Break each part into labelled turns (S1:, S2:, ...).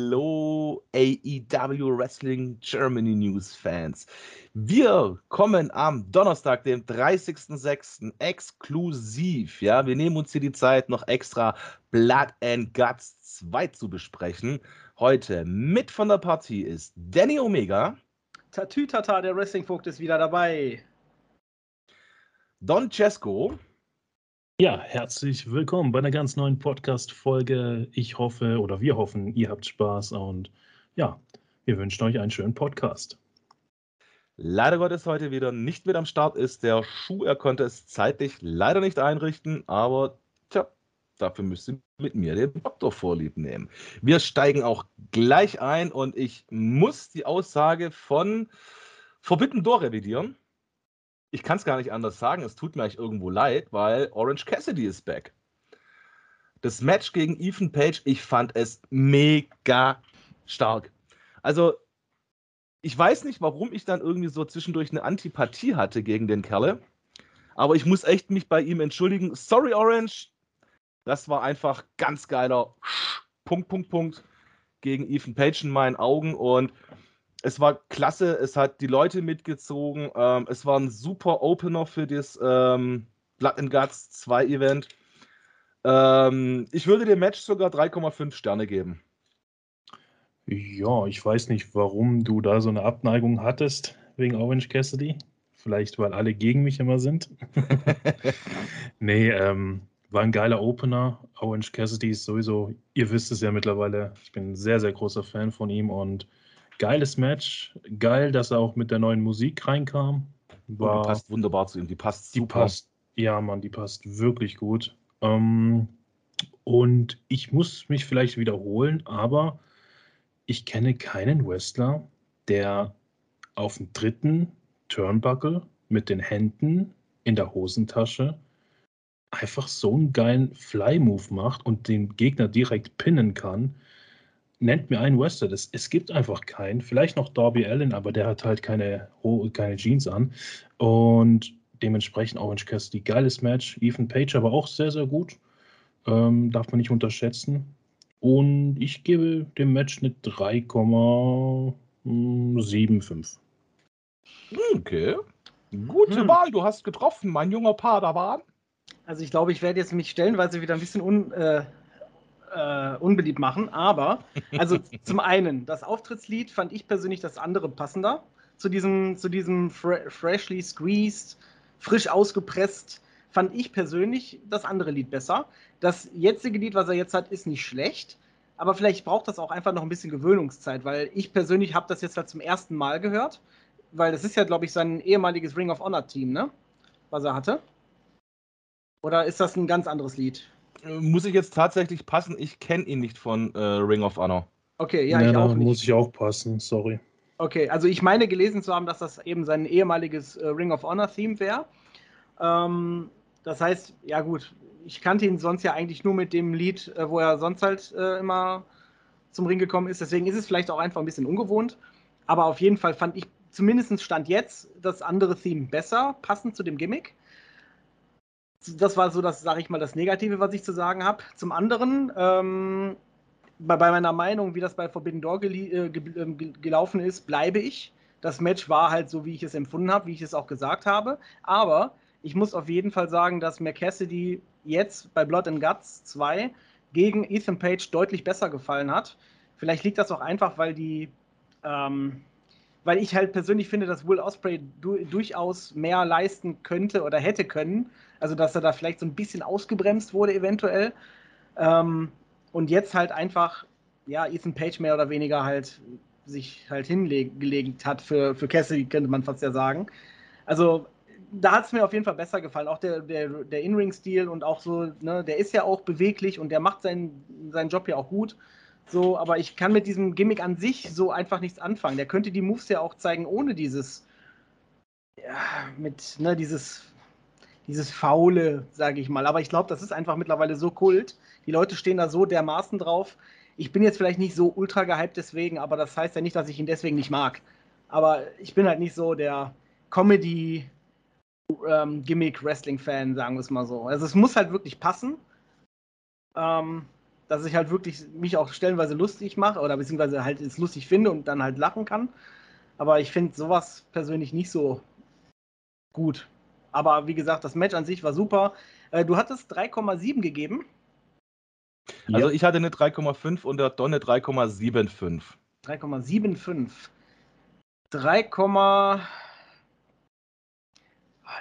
S1: Hallo AEW Wrestling Germany News Fans. Wir kommen am Donnerstag, dem 30.06. exklusiv. Ja, wir nehmen uns hier die Zeit, noch extra Blood and Guts 2 zu besprechen. Heute mit von der Partie ist Danny Omega.
S2: Tatütata, der Wrestling-Vogt ist wieder dabei.
S1: Don Cesco.
S3: Ja, herzlich willkommen bei einer ganz neuen Podcast-Folge. Ich hoffe oder wir hoffen, ihr habt Spaß und ja, wir wünschen euch einen schönen Podcast.
S1: Leider Gottes heute wieder nicht mit am Start ist der Schuh. Er konnte es zeitlich leider nicht einrichten, aber tja, dafür müsst ihr mit mir den Doktor vorlieb nehmen. Wir steigen auch gleich ein und ich muss die Aussage von Forbidden Door revidieren ich kann es gar nicht anders sagen, es tut mir eigentlich irgendwo leid, weil Orange Cassidy ist back. Das Match gegen Ethan Page, ich fand es mega stark. Also, ich weiß nicht, warum ich dann irgendwie so zwischendurch eine Antipathie hatte gegen den Kerle. Aber ich muss echt mich bei ihm entschuldigen. Sorry, Orange. Das war einfach ganz geiler Punkt, Punkt, Punkt gegen Ethan Page in meinen Augen. Und es war klasse, es hat die Leute mitgezogen. Ähm, es war ein super Opener für das ähm, Blood and Guts 2 Event. Ähm, ich würde dem Match sogar 3,5 Sterne geben.
S3: Ja, ich weiß nicht, warum du da so eine Abneigung hattest wegen Orange Cassidy. Vielleicht, weil alle gegen mich immer sind. nee, ähm, war ein geiler Opener. Orange Cassidy ist sowieso, ihr wisst es ja mittlerweile, ich bin ein sehr, sehr großer Fan von ihm und geiles Match. Geil, dass er auch mit der neuen Musik reinkam.
S1: War, oh, die passt wunderbar zu ihm. Die passt
S3: die super. Passt, ja, Mann, die passt wirklich gut. Ähm, und ich muss mich vielleicht wiederholen, aber ich kenne keinen Wrestler, der auf dem dritten Turnbuckle mit den Händen in der Hosentasche einfach so einen geilen Fly-Move macht und den Gegner direkt pinnen kann nennt mir einen Wrestler. Das, es gibt einfach keinen. Vielleicht noch Darby Allen, aber der hat halt keine, keine Jeans an. Und dementsprechend Orange Cassidy, geiles Match. Ethan Page aber auch sehr, sehr gut. Ähm, darf man nicht unterschätzen. Und ich gebe dem Match eine 3,75.
S1: Okay. Gute hm. Wahl, du hast getroffen, mein junger Padawan.
S2: Also ich glaube, ich werde jetzt mich stellenweise wieder ein bisschen un, äh, äh, unbeliebt machen, aber also zum einen, das Auftrittslied fand ich persönlich das andere passender zu diesem, zu diesem fre freshly squeezed, frisch ausgepresst, fand ich persönlich das andere Lied besser. Das jetzige Lied, was er jetzt hat, ist nicht schlecht, aber vielleicht braucht das auch einfach noch ein bisschen Gewöhnungszeit, weil ich persönlich habe das jetzt halt zum ersten Mal gehört, weil das ist ja, glaube ich, sein ehemaliges Ring of Honor Team, ne? Was er hatte. Oder ist das ein ganz anderes Lied?
S1: Muss ich jetzt tatsächlich passen, ich kenne ihn nicht von äh, Ring of Honor.
S3: Okay, ja, ja ich auch nicht. muss ich auch passen, sorry.
S2: Okay, also ich meine gelesen zu haben, dass das eben sein ehemaliges äh, Ring of Honor Theme wäre. Ähm, das heißt, ja gut, ich kannte ihn sonst ja eigentlich nur mit dem Lied, äh, wo er sonst halt äh, immer zum Ring gekommen ist. Deswegen ist es vielleicht auch einfach ein bisschen ungewohnt. Aber auf jeden Fall fand ich zumindest Stand jetzt das andere Theme besser, passend zu dem Gimmick das war so das, sage ich mal, das Negative, was ich zu sagen habe. Zum anderen, ähm, bei, bei, meiner Meinung, wie das bei Forbidden Door gel äh, ähm, ge gelaufen ist, bleibe ich. Das Match war halt so, wie ich es empfunden habe, wie ich es auch gesagt habe. Aber ich muss auf jeden Fall sagen, dass Mac Cassidy jetzt bei Blood and Guts 2 gegen Ethan Page deutlich besser gefallen hat. Vielleicht liegt das auch einfach, weil die ähm, weil ich halt persönlich finde, dass Will Osprey du durchaus mehr leisten könnte oder hätte können. Also, dass er da vielleicht so ein bisschen ausgebremst wurde, eventuell. Ähm, und jetzt halt einfach, ja, Ethan Page mehr oder weniger halt sich halt hingelegt hat für, für Cassidy, könnte man fast ja sagen. Also, da hat es mir auf jeden Fall besser gefallen. Auch der, der, der In-Ring-Stil und auch so, ne, der ist ja auch beweglich und der macht seinen, seinen Job ja auch gut. So, aber ich kann mit diesem Gimmick an sich so einfach nichts anfangen. Der könnte die Moves ja auch zeigen, ohne dieses, ja, mit, ne, dieses, dieses Faule, sage ich mal. Aber ich glaube, das ist einfach mittlerweile so kult. Die Leute stehen da so dermaßen drauf. Ich bin jetzt vielleicht nicht so ultra gehypt deswegen, aber das heißt ja nicht, dass ich ihn deswegen nicht mag. Aber ich bin halt nicht so der Comedy ähm, sagen wir es mal so. Also es muss halt wirklich passen. Ähm, dass ich halt wirklich mich auch stellenweise lustig mache oder beziehungsweise halt es lustig finde und dann halt lachen kann. Aber ich finde sowas persönlich nicht so gut. Aber wie gesagt, das Match an sich war super. Äh, du hattest 3,7 gegeben.
S1: Also ja. ich hatte eine 3,5 und der Donne 3,75.
S2: 3,75. 3,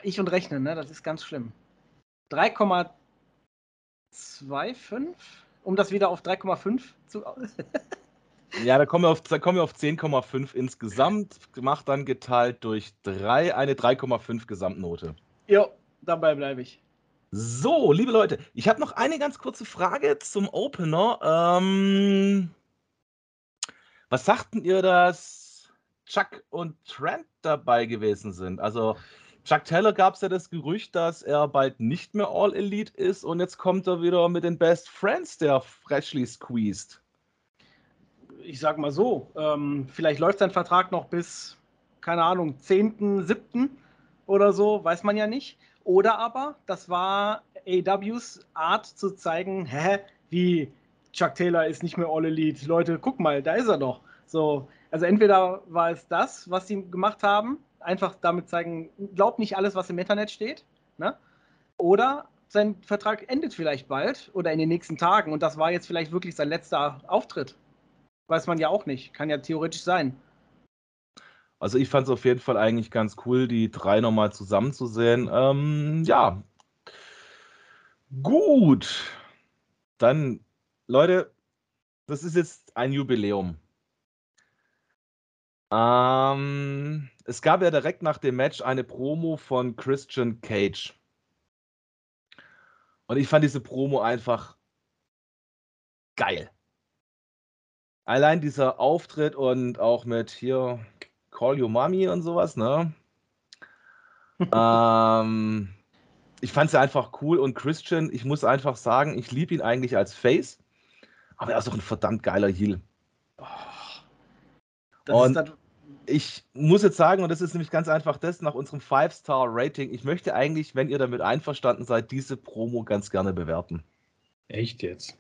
S2: ich und rechnen, ne? Das ist ganz schlimm. 3,25, um das wieder auf 3,5 zu.
S1: ja, da kommen wir auf, auf 10,5 insgesamt, gemacht dann geteilt durch 3, eine 3,5 Gesamtnote.
S2: Jo, dabei bleibe ich.
S1: So, liebe Leute, ich habe noch eine ganz kurze Frage zum Opener. Ähm, was sagten ihr, dass Chuck und Trent dabei gewesen sind? Also Chuck Taylor gab es ja das Gerücht, dass er bald nicht mehr All Elite ist und jetzt kommt er wieder mit den Best Friends, der freshly squeezed.
S2: Ich sag mal so, ähm, vielleicht läuft sein Vertrag noch bis, keine Ahnung, 10.7. oder so, weiß man ja nicht. Oder aber, das war AWs Art zu zeigen, hä, wie Chuck Taylor ist nicht mehr All Elite. Leute, guck mal, da ist er doch. So, also entweder war es das, was sie gemacht haben, einfach damit zeigen, glaubt nicht alles, was im Internet steht, ne? Oder sein Vertrag endet vielleicht bald oder in den nächsten Tagen und das war jetzt vielleicht wirklich sein letzter Auftritt. Weiß man ja auch nicht, kann ja theoretisch sein.
S1: Also ich fand es auf jeden Fall eigentlich ganz cool, die drei nochmal zusammenzusehen. Ähm, ja. Gut. Dann, Leute, das ist jetzt ein Jubiläum. Ähm, es gab ja direkt nach dem Match eine Promo von Christian Cage. Und ich fand diese Promo einfach geil. Allein dieser Auftritt und auch mit hier Call Your Mommy und sowas, ne? ähm, ich fand sie einfach cool und Christian, ich muss einfach sagen, ich liebe ihn eigentlich als Face, aber er ist auch ein verdammt geiler Heel. Oh, und ich muss jetzt sagen, und das ist nämlich ganz einfach das, nach unserem 5-Star-Rating, ich möchte eigentlich, wenn ihr damit einverstanden seid, diese Promo ganz gerne bewerten.
S3: Echt jetzt?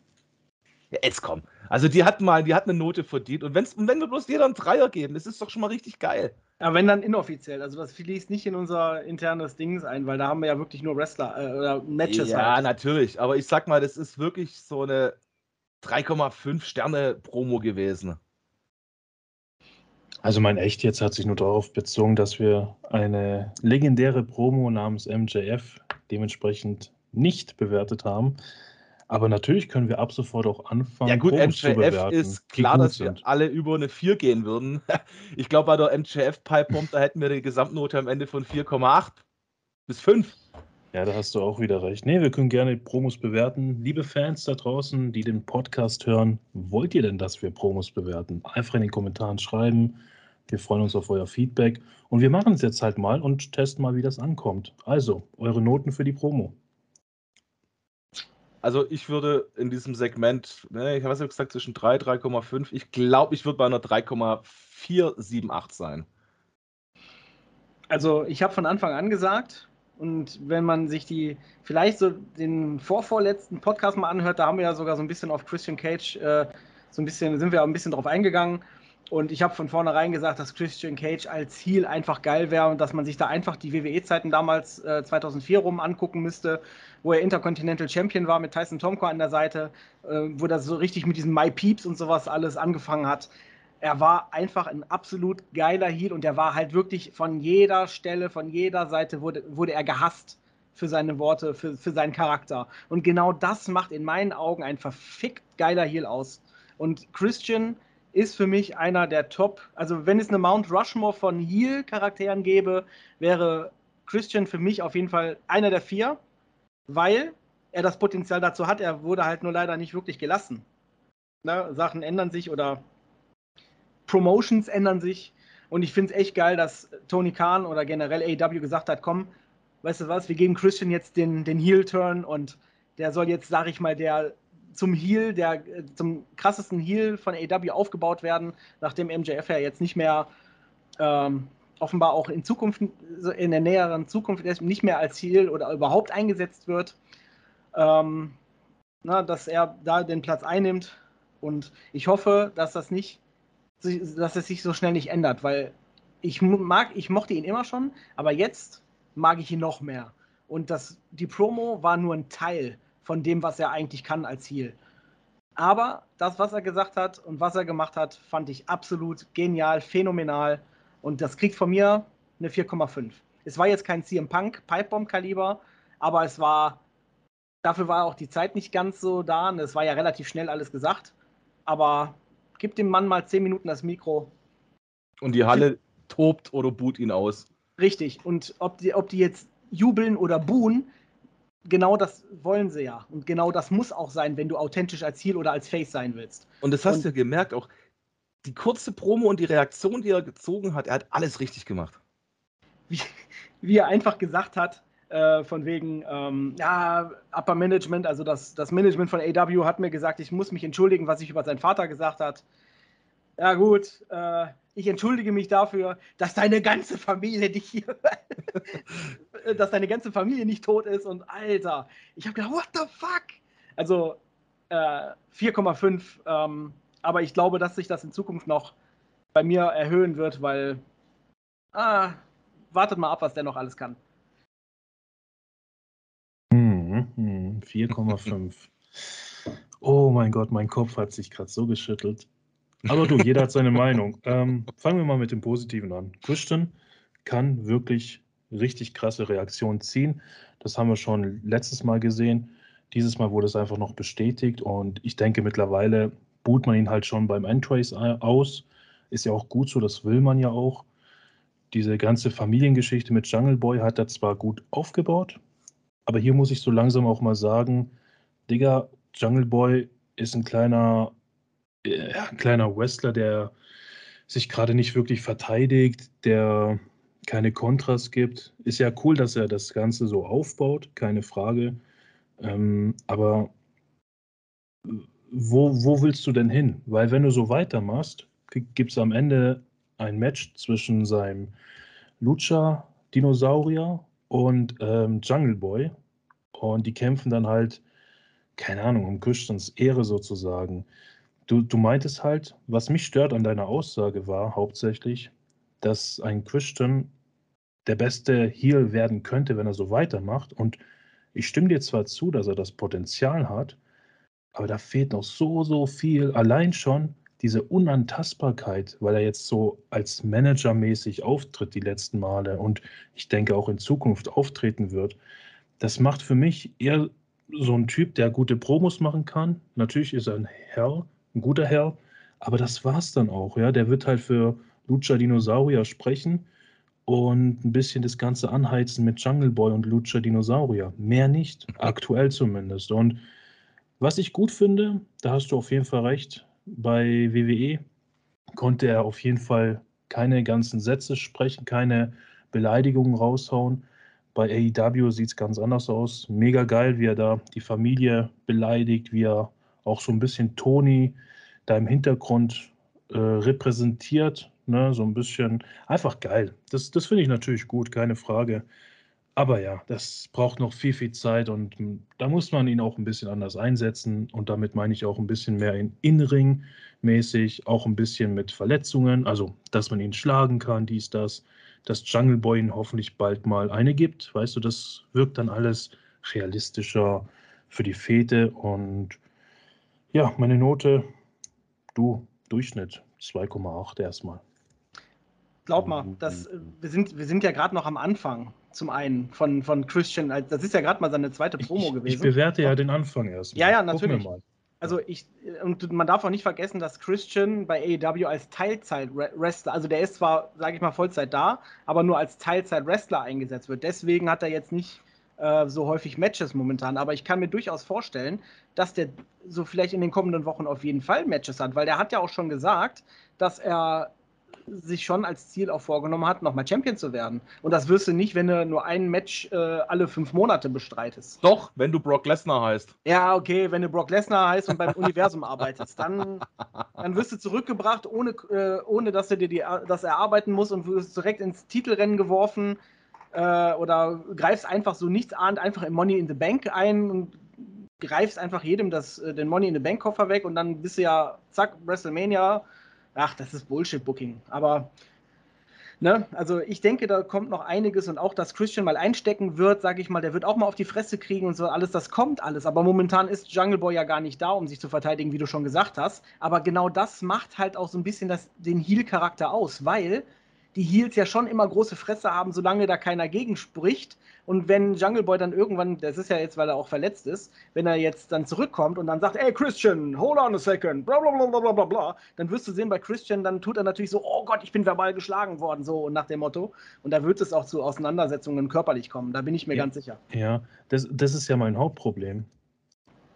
S1: Ja, jetzt komm. Also die hat mal, die hat eine Note verdient. Und, wenn's, und wenn wir bloß jeder einen Dreier geben, das ist doch schon mal richtig geil.
S2: Ja, wenn dann inoffiziell. Also das fließt nicht in unser internes Dings ein, weil da haben wir ja wirklich nur Wrestler äh, oder Matches.
S1: Ja, halt. natürlich. Aber ich sag mal, das ist wirklich so eine 3,5 Sterne Promo gewesen.
S3: Also mein Echt jetzt hat sich nur darauf bezogen, dass wir eine legendäre Promo namens MJF dementsprechend nicht bewertet haben. Aber natürlich können wir ab sofort auch anfangen.
S1: Ja, gut, Promos MJF ist klar, dass sind. wir alle über eine 4 gehen würden. Ich glaube, bei der MJF Pipe Bomb, da hätten wir die Gesamtnote am Ende von 4,8 bis 5.
S3: Ja, da hast du auch wieder recht. Nee, wir können gerne Promos bewerten. Liebe Fans da draußen, die den Podcast hören, wollt ihr denn, dass wir Promos bewerten? Einfach in den Kommentaren schreiben. Wir freuen uns auf euer Feedback. Und wir machen es jetzt halt mal und testen mal, wie das ankommt. Also, eure Noten für die Promo.
S1: Also ich würde in diesem Segment, ne, ich habe ja gesagt, zwischen 3, 3,5. Ich glaube, ich würde bei einer 3,478 sein.
S2: Also ich habe von Anfang an gesagt, und wenn man sich die, vielleicht so den vorvorletzten Podcast mal anhört, da haben wir ja sogar so ein bisschen auf Christian Cage, äh, so ein bisschen, sind wir auch ein bisschen drauf eingegangen. Und ich habe von vornherein gesagt, dass Christian Cage als Heel einfach geil wäre und dass man sich da einfach die WWE-Zeiten damals äh, 2004 rum angucken müsste, wo er Intercontinental Champion war mit Tyson Tomko an der Seite, äh, wo das so richtig mit diesen My Peeps und sowas alles angefangen hat. Er war einfach ein absolut geiler Heel und er war halt wirklich von jeder Stelle, von jeder Seite wurde, wurde er gehasst für seine Worte, für, für seinen Charakter. Und genau das macht in meinen Augen ein verfickt geiler Heel aus. Und Christian ist für mich einer der Top. Also, wenn es eine Mount Rushmore von Heel-Charakteren gäbe, wäre Christian für mich auf jeden Fall einer der vier, weil er das Potenzial dazu hat. Er wurde halt nur leider nicht wirklich gelassen. Na, Sachen ändern sich oder Promotions ändern sich. Und ich finde es echt geil, dass Tony Khan oder generell AEW gesagt hat: komm, weißt du was, wir geben Christian jetzt den, den Heel-Turn und der soll jetzt, sag ich mal, der zum Heel, der äh, zum krassesten Heel von AW aufgebaut werden, nachdem MJF ja jetzt nicht mehr ähm, offenbar auch in Zukunft, in der näheren Zukunft nicht mehr als Heel oder überhaupt eingesetzt wird. Ähm, na, dass er da den Platz einnimmt. Und ich hoffe, dass das nicht, dass es sich so schnell nicht ändert, weil ich mag, ich mochte ihn immer schon, aber jetzt mag ich ihn noch mehr. Und das, die Promo war nur ein Teil von dem, was er eigentlich kann als Heal. Aber das, was er gesagt hat und was er gemacht hat, fand ich absolut genial, phänomenal. Und das kriegt von mir eine 4,5. Es war jetzt kein CM Punk Pipebomb-Kaliber, aber es war, dafür war auch die Zeit nicht ganz so da. Es war ja relativ schnell alles gesagt. Aber gib dem Mann mal 10 Minuten das Mikro.
S1: Und die Halle tobt oder boot ihn aus.
S2: Richtig. Und ob die, ob die jetzt jubeln oder buhen, genau das wollen sie ja. Und genau das muss auch sein, wenn du authentisch als Ziel oder als Face sein willst.
S1: Und das hast du ja gemerkt, auch die kurze Promo und die Reaktion, die er gezogen hat, er hat alles richtig gemacht.
S2: Wie, wie er einfach gesagt hat, äh, von wegen, ähm, ja, Upper Management, also das, das Management von AW hat mir gesagt, ich muss mich entschuldigen, was ich über seinen Vater gesagt hat. Ja gut, äh, ich entschuldige mich dafür, dass deine ganze Familie dich hier, dass deine ganze Familie nicht tot ist und Alter, ich habe gedacht, what the fuck? Also äh, 4,5, ähm, aber ich glaube, dass sich das in Zukunft noch bei mir erhöhen wird, weil ah, wartet mal ab, was der noch alles kann.
S3: 4,5. Hm, oh mein Gott, mein Kopf hat sich gerade so geschüttelt. Aber du, jeder hat seine Meinung. Ähm, fangen wir mal mit dem Positiven an. Christian kann wirklich richtig krasse Reaktionen ziehen. Das haben wir schon letztes Mal gesehen. Dieses Mal wurde es einfach noch bestätigt und ich denke mittlerweile buht man ihn halt schon beim Entrace aus. Ist ja auch gut so, das will man ja auch. Diese ganze Familiengeschichte mit Jungle Boy hat er zwar gut aufgebaut, aber hier muss ich so langsam auch mal sagen, Digga, Jungle Boy ist ein kleiner äh, ein kleiner Wrestler, der sich gerade nicht wirklich verteidigt, der keine Kontras gibt. Ist ja cool, dass er das Ganze so aufbaut, keine Frage. Ähm, aber wo, wo willst du denn hin? Weil wenn du so weitermachst, gibt es am Ende ein Match zwischen seinem Lucha-Dinosaurier und ähm, Jungle Boy. Und die kämpfen dann halt, keine Ahnung, um Christians Ehre sozusagen. Du, du meintest halt, was mich stört an deiner Aussage war hauptsächlich, dass ein Christian der beste Heal werden könnte, wenn er so weitermacht. Und ich stimme dir zwar zu, dass er das Potenzial hat, aber da fehlt noch so, so viel. Allein schon diese Unantastbarkeit, weil er jetzt so als Manager mäßig auftritt die letzten Male und ich denke auch in Zukunft auftreten wird. Das macht für mich eher so ein Typ, der gute Promos machen kann. Natürlich ist er ein Herr, ein guter Herr, aber das war's dann auch. Ja, der wird halt für Lucha Dinosaurier sprechen und ein bisschen das Ganze anheizen mit Jungle Boy und Lucha Dinosaurier. Mehr nicht, aktuell zumindest. Und was ich gut finde, da hast du auf jeden Fall recht, bei WWE konnte er auf jeden Fall keine ganzen Sätze sprechen, keine Beleidigungen raushauen. Bei AEW sieht es ganz anders aus. Mega geil, wie er da die Familie beleidigt, wie er auch so ein bisschen Toni da im Hintergrund äh, repräsentiert. Ne? So ein bisschen einfach geil. Das, das finde ich natürlich gut, keine Frage. Aber ja, das braucht noch viel, viel Zeit und hm, da muss man ihn auch ein bisschen anders einsetzen. Und damit meine ich auch ein bisschen mehr in Inring mäßig, auch ein bisschen mit Verletzungen, also dass man ihn schlagen kann, dies, das, dass Jungle Boy ihn hoffentlich bald mal eine gibt. Weißt du, das wirkt dann alles realistischer für die Fete und ja, meine Note, du, Durchschnitt 2,8 erstmal.
S2: Glaub mal, das, äh, wir, sind, wir sind ja gerade noch am Anfang, zum einen, von, von Christian. Das ist ja gerade mal seine zweite Promo
S3: ich,
S2: gewesen.
S3: Ich bewerte ja den Anfang erstmal.
S2: Ja, ja, natürlich. Also ich, und man darf auch nicht vergessen, dass Christian bei AEW als Teilzeit-Wrestler, also der ist zwar, sage ich mal, Vollzeit da, aber nur als Teilzeit-Wrestler eingesetzt wird. Deswegen hat er jetzt nicht äh, so häufig Matches momentan. Aber ich kann mir durchaus vorstellen, dass der so vielleicht in den kommenden Wochen auf jeden Fall Matches hat, weil der hat ja auch schon gesagt, dass er sich schon als Ziel auch vorgenommen hat, nochmal Champion zu werden. Und das wirst du nicht, wenn du nur ein Match äh, alle fünf Monate bestreitest.
S1: Doch, wenn du Brock Lesnar heißt.
S2: Ja, okay, wenn du Brock Lesnar heißt und beim Universum arbeitest, dann, dann wirst du zurückgebracht, ohne, äh, ohne dass du dir die, das erarbeiten musst und wirst direkt ins Titelrennen geworfen äh, oder greifst einfach so nichts ahnt einfach im Money in the Bank ein und greifst einfach jedem das, äh, den Money in the Bank Koffer weg und dann bist du ja, zack, WrestleMania. Ach, das ist Bullshit-Booking. Aber Ne? Also ich denke, da kommt noch einiges und auch, dass Christian mal einstecken wird, sage ich mal, der wird auch mal auf die Fresse kriegen und so alles, das kommt alles. Aber momentan ist Jungle Boy ja gar nicht da, um sich zu verteidigen, wie du schon gesagt hast. Aber genau das macht halt auch so ein bisschen das, den Heal-Charakter aus, weil die Heels ja schon immer große Fresse haben, solange da keiner gegenspricht. Und wenn Jungle Boy dann irgendwann, das ist ja jetzt, weil er auch verletzt ist, wenn er jetzt dann zurückkommt und dann sagt, ey Christian, hold on a second, bla bla bla bla bla bla, dann wirst du sehen, bei Christian, dann tut er natürlich so, oh Gott, ich bin verbal geschlagen worden, so nach dem Motto. Und da wird es auch zu Auseinandersetzungen körperlich kommen, da bin ich mir
S3: ja,
S2: ganz sicher.
S3: Ja, das, das ist ja mein Hauptproblem.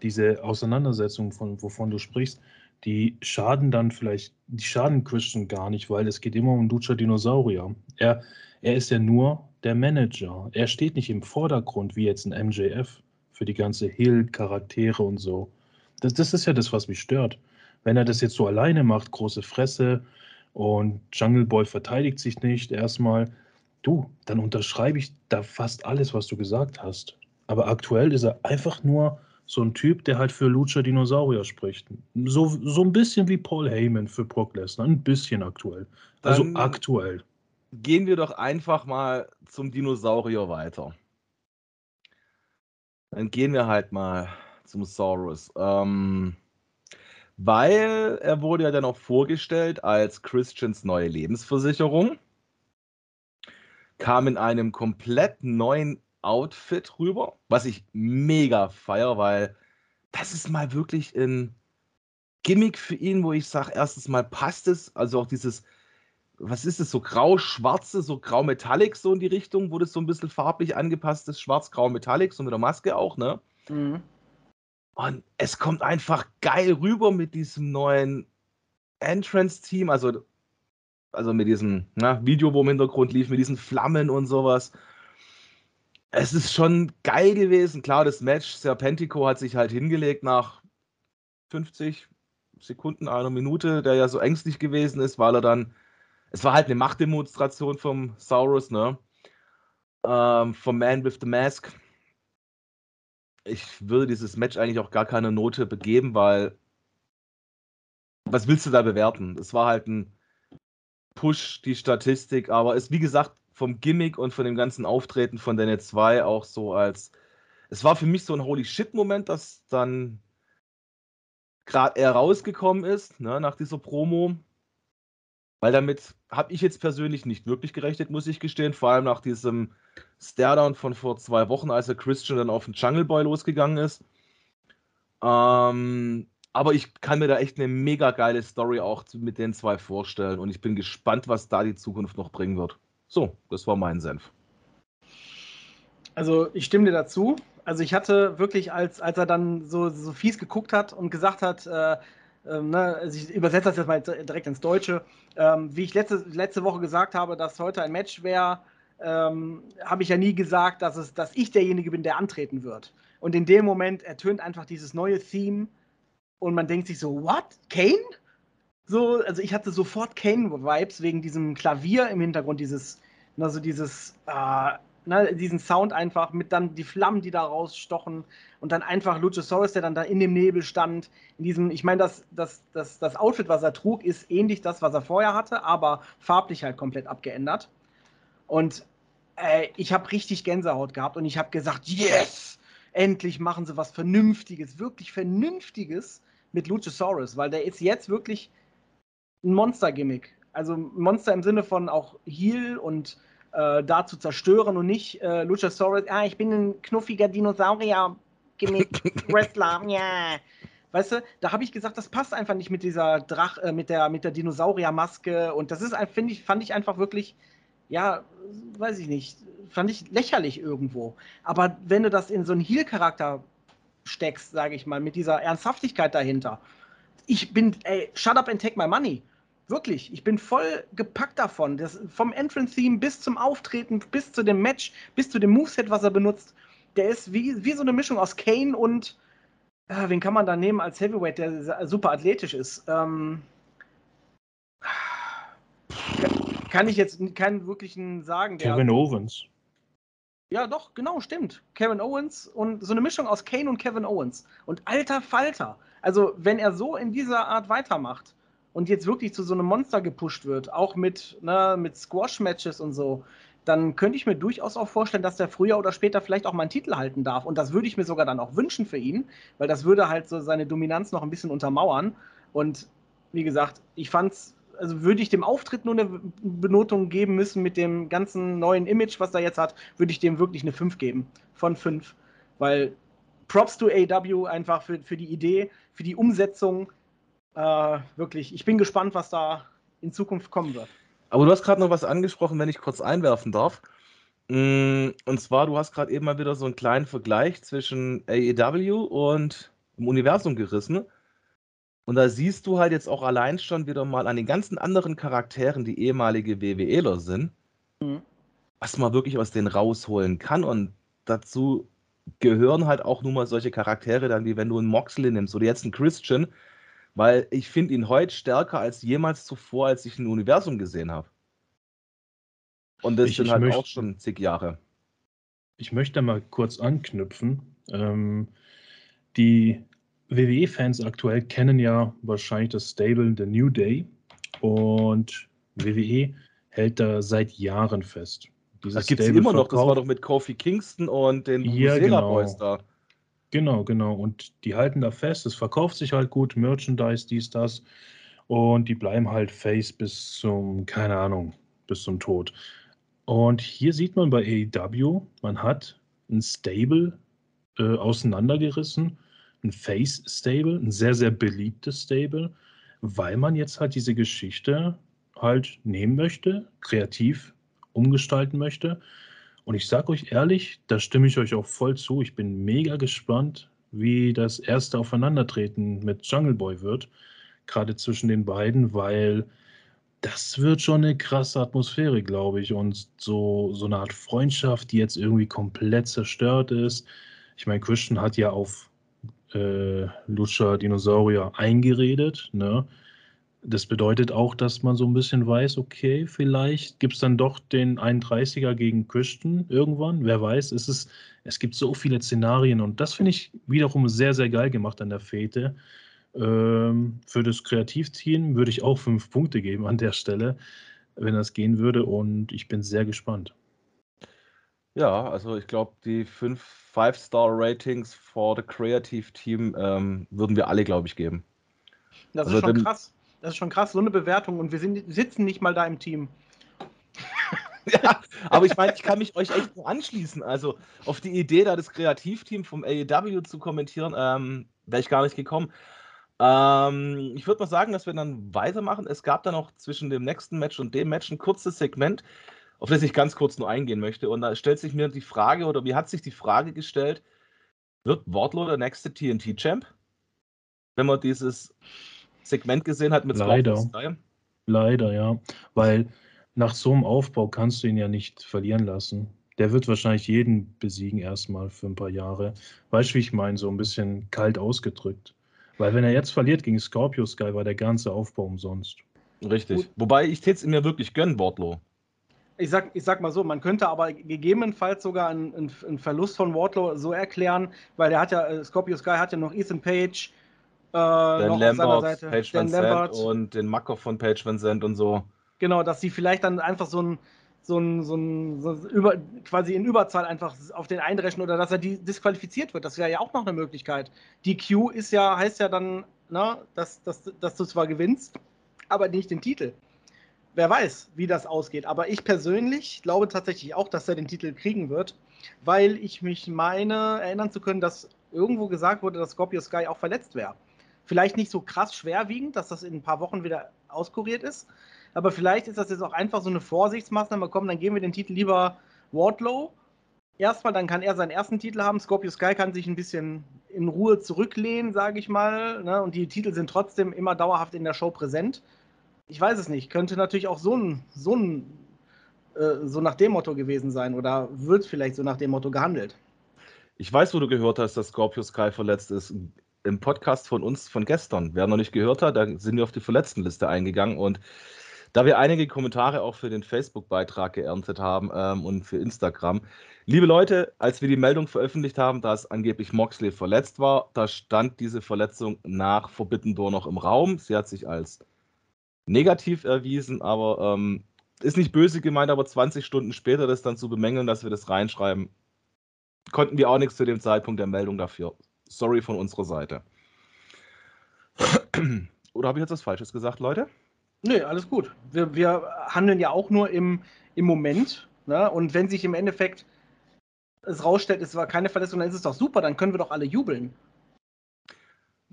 S3: Diese Auseinandersetzung, von, wovon du sprichst die schaden dann vielleicht, die schaden Christian gar nicht, weil es geht immer um Lucha Dinosaurier. Er, er ist ja nur der Manager. Er steht nicht im Vordergrund wie jetzt ein MJF für die ganze Hill-Charaktere und so. Das, das ist ja das, was mich stört. Wenn er das jetzt so alleine macht, große Fresse und Jungle Boy verteidigt sich nicht erstmal, du, dann unterschreibe ich da fast alles, was du gesagt hast. Aber aktuell ist er einfach nur so ein Typ, der halt für Lucha Dinosaurier spricht. So, so ein bisschen wie Paul Heyman für Brock Lesnar, ein bisschen aktuell. Also Dann aktuell.
S1: Gehen wir doch einfach mal zum Dinosaurier weiter. Dann gehen wir halt mal zum Saurus. Ähm, weil er wurde ja dann auch vorgestellt als Christians neue Lebensversicherung. Kam in einem komplett neuen Outfit rüber, was ich mega feier, weil das ist mal wirklich ein Gimmick für ihn, wo ich sage, erstens mal passt es, also auch dieses, was ist es, so grau-schwarze, so grau-metallic, so in die Richtung, wo das so ein bisschen farblich angepasst ist, schwarz-grau-metallic, so mit der Maske auch, ne? Mhm. Und es kommt einfach geil rüber mit diesem neuen Entrance-Team, also, also mit diesem na, Video, wo im Hintergrund lief, mit diesen Flammen und sowas es ist schon geil gewesen. Klar, das Match, Serpentico hat sich halt hingelegt nach 50 Sekunden, einer Minute, der ja so ängstlich gewesen ist, weil er dann, es war halt eine Machtdemonstration vom Saurus, ne? Ähm, vom Man with the Mask. Ich würde dieses Match eigentlich auch gar keine Note begeben, weil was willst du da bewerten? Es war halt ein Push, die Statistik, aber es, wie gesagt, vom Gimmick und von dem ganzen Auftreten von Daniel 2 auch so als. Es war für mich so ein Holy Shit-Moment, dass dann gerade er rausgekommen ist, ne, nach dieser Promo. Weil damit habe ich jetzt persönlich nicht wirklich gerechnet, muss ich gestehen. Vor allem nach diesem Staredown von vor zwei Wochen, als er Christian dann auf den Jungle Boy losgegangen ist. Ähm, aber ich kann mir da echt eine mega geile Story auch mit den zwei vorstellen und ich bin gespannt, was da die Zukunft noch bringen wird. So, das war mein Senf.
S2: Also ich stimme dir dazu. Also ich hatte wirklich, als, als er dann so, so fies geguckt hat und gesagt hat, äh, äh, ne, also ich übersetze das jetzt mal direkt ins Deutsche, ähm, wie ich letzte, letzte Woche gesagt habe, dass heute ein Match wäre, ähm, habe ich ja nie gesagt, dass, es, dass ich derjenige bin, der antreten wird. Und in dem Moment ertönt einfach dieses neue Theme und man denkt sich so, what? Kane? So, also ich hatte sofort Kane-Vibes wegen diesem Klavier im Hintergrund, dieses also dieses, äh, ne, diesen Sound einfach mit dann die Flammen, die da rausstochen und dann einfach Luchasaurus, der dann da in dem Nebel stand. In diesem, ich meine, das, das, das, das Outfit, was er trug, ist ähnlich das, was er vorher hatte, aber farblich halt komplett abgeändert. Und äh, ich habe richtig Gänsehaut gehabt und ich habe gesagt, yes! Endlich machen sie was Vernünftiges, wirklich Vernünftiges mit Luchasaurus, weil der ist jetzt wirklich ein Monster-Gimmick also Monster im Sinne von auch Heal und äh, da zu zerstören und nicht äh, Luchasaurus, ah, ich bin ein knuffiger Dinosaurier-Gimmick-Wrestler, ja. Weißt du, da habe ich gesagt, das passt einfach nicht mit dieser Drach, äh, mit der, mit der Dinosaurier-Maske und das ist, finde ich, fand ich einfach wirklich, ja, weiß ich nicht, fand ich lächerlich irgendwo. Aber wenn du das in so einen Heal-Charakter steckst, sage ich mal, mit dieser Ernsthaftigkeit dahinter, ich bin, ey, shut up and take my money. Wirklich, ich bin voll gepackt davon. Das, vom Entrance-Theme bis zum Auftreten, bis zu dem Match, bis zu dem Moveset, was er benutzt. Der ist wie, wie so eine Mischung aus Kane und äh, wen kann man da nehmen als Heavyweight, der super athletisch ist? Ähm, kann ich jetzt keinen wirklichen sagen.
S3: Kevin Owens.
S2: Ja, doch, genau, stimmt. Kevin Owens und so eine Mischung aus Kane und Kevin Owens. Und alter Falter. Also, wenn er so in dieser Art weitermacht und jetzt wirklich zu so einem Monster gepusht wird, auch mit, ne, mit Squash-Matches und so, dann könnte ich mir durchaus auch vorstellen, dass der früher oder später vielleicht auch mal einen Titel halten darf. Und das würde ich mir sogar dann auch wünschen für ihn, weil das würde halt so seine Dominanz noch ein bisschen untermauern. Und wie gesagt, ich fand's also würde ich dem Auftritt nur eine Benotung geben müssen mit dem ganzen neuen Image, was er jetzt hat, würde ich dem wirklich eine 5 geben. Von 5. Weil Props to AW einfach für, für die Idee, für die Umsetzung. Äh, wirklich, ich bin gespannt, was da in Zukunft kommen wird.
S1: Aber du hast gerade noch was angesprochen, wenn ich kurz einwerfen darf. Mm, und zwar, du hast gerade eben mal wieder so einen kleinen Vergleich zwischen AEW und dem Universum gerissen. Und da siehst du halt jetzt auch allein schon wieder mal an den ganzen anderen Charakteren, die ehemalige WWEler sind, mhm. was man wirklich aus denen rausholen kann. Und dazu gehören halt auch nun mal solche Charaktere dann, wie wenn du einen Moxley nimmst oder jetzt einen Christian, weil ich finde ihn heute stärker als jemals zuvor, als ich ein Universum gesehen habe. Und das ich, sind halt möchte, auch schon zig Jahre.
S3: Ich möchte mal kurz anknüpfen. Ähm, die WWE-Fans aktuell kennen ja wahrscheinlich das Stable The New Day und WWE hält da seit Jahren fest.
S1: Dieses das gibt es immer noch, das war doch mit Kofi Kingston und den
S3: ja, genau. Boys da. Genau, genau. Und die halten da fest, es verkauft sich halt gut, Merchandise, dies, das. Und die bleiben halt Face bis zum, keine Ahnung, bis zum Tod. Und hier sieht man bei AEW, man hat ein Stable äh, auseinandergerissen ein Face-Stable, ein sehr, sehr beliebtes Stable, weil man jetzt halt diese Geschichte halt nehmen möchte, kreativ umgestalten möchte. Und ich sage euch ehrlich, da stimme ich euch auch voll zu. Ich bin mega gespannt, wie das erste Aufeinandertreten mit Jungle Boy wird, gerade zwischen den beiden, weil das wird schon eine krasse Atmosphäre, glaube ich. Und so, so eine Art Freundschaft, die jetzt irgendwie komplett zerstört ist. Ich meine, Christian hat ja auf äh, Lucha Dinosaurier eingeredet. Ne? Das bedeutet auch, dass man so ein bisschen weiß, okay, vielleicht gibt es dann doch den 31er gegen Christian irgendwann. Wer weiß, es, ist, es gibt so viele Szenarien und das finde ich wiederum sehr, sehr geil gemacht an der Fete. Ähm, für das Kreativteam würde ich auch fünf Punkte geben an der Stelle, wenn das gehen würde und ich bin sehr gespannt.
S1: Ja, also ich glaube, die fünf Five-Star-Ratings for the Creative Team ähm, würden wir alle, glaube ich, geben.
S2: Das also ist schon krass. Das ist schon krass, so eine Bewertung und wir sind, sitzen nicht mal da im Team.
S1: ja, aber ich meine, ich kann mich euch echt nur anschließen. Also auf die Idee, da das Kreativteam vom AEW zu kommentieren, ähm, wäre ich gar nicht gekommen. Ähm, ich würde mal sagen, dass wir dann weitermachen. Es gab dann auch zwischen dem nächsten Match und dem Match ein kurzes Segment, auf das ich ganz kurz nur eingehen möchte. Und da stellt sich mir die Frage, oder wie hat sich die Frage gestellt, wird Wardlow der nächste TNT-Champ? Wenn man dieses Segment gesehen hat mit
S3: Leider. Scorpion Leider, ja. Weil nach so einem Aufbau kannst du ihn ja nicht verlieren lassen. Der wird wahrscheinlich jeden besiegen erstmal für ein paar Jahre. Weißt du, wie ich meine? So ein bisschen kalt ausgedrückt. Weil wenn er jetzt verliert gegen Scorpio Sky, war der ganze Aufbau umsonst.
S1: Richtig. Gut. Wobei ich täte es ihm ja wirklich gönnen, Wardlow
S2: ich sag, ich sag mal so, man könnte aber gegebenenfalls sogar einen, einen Verlust von Wardlow so erklären, weil der hat ja, äh, Scorpio Sky hat ja noch Ethan Page,
S1: äh, Dan Lambert, Page Van Lambert. und den Macker von Page Van Zandt und so.
S2: Genau, dass sie vielleicht dann einfach so ein, so ein, so ein, so über, quasi in Überzahl einfach auf den einrechnen oder dass er die disqualifiziert wird. Das wäre ja auch noch eine Möglichkeit. Die Q ist ja, heißt ja dann, na, dass, dass, dass du zwar gewinnst, aber nicht den Titel wer weiß, wie das ausgeht. Aber ich persönlich glaube tatsächlich auch, dass er den Titel kriegen wird, weil ich mich meine, erinnern zu können, dass irgendwo gesagt wurde, dass Scorpio Sky auch verletzt wäre. Vielleicht nicht so krass schwerwiegend, dass das in ein paar Wochen wieder auskuriert ist. Aber vielleicht ist das jetzt auch einfach so eine Vorsichtsmaßnahme. Komm, dann geben wir den Titel lieber Wardlow. Erstmal, dann kann er seinen ersten Titel haben. Scorpio Sky kann sich ein bisschen in Ruhe zurücklehnen, sage ich mal. Ne? Und die Titel sind trotzdem immer dauerhaft in der Show präsent ich weiß es nicht, könnte natürlich auch so ein, so ein, äh, so nach dem Motto gewesen sein oder wird vielleicht so nach dem Motto gehandelt.
S1: Ich weiß, wo du gehört hast, dass Scorpio Sky verletzt ist. Im Podcast von uns von gestern. Wer noch nicht gehört hat, da sind wir auf die Verletztenliste eingegangen und Da wir einige Kommentare auch für den Facebook-Beitrag geerntet haben ähm, und für Instagram. Liebe Leute, als wir die Meldung veröffentlicht haben, dass angeblich Moxley verletzt war, da stand diese Verletzung nach Forbidden Door noch im Raum. Sie hat sich als negativ erwiesen, aber ähm, ist nicht böse gemeint, aber 20 Stunden später das dann zu bemängeln, dass wir das reinschreiben, konnten wir auch nichts zu dem Zeitpunkt der Meldung dafür. Sorry von unserer Seite. Oder habe ich jetzt was Falsches gesagt, Leute?
S2: Nee, alles gut. Wir, wir handeln ja auch nur im, im Moment. Ne? Und wenn sich im Endeffekt es rausstellt, es war keine Verletzung, dann ist es doch super, dann können wir doch alle jubeln.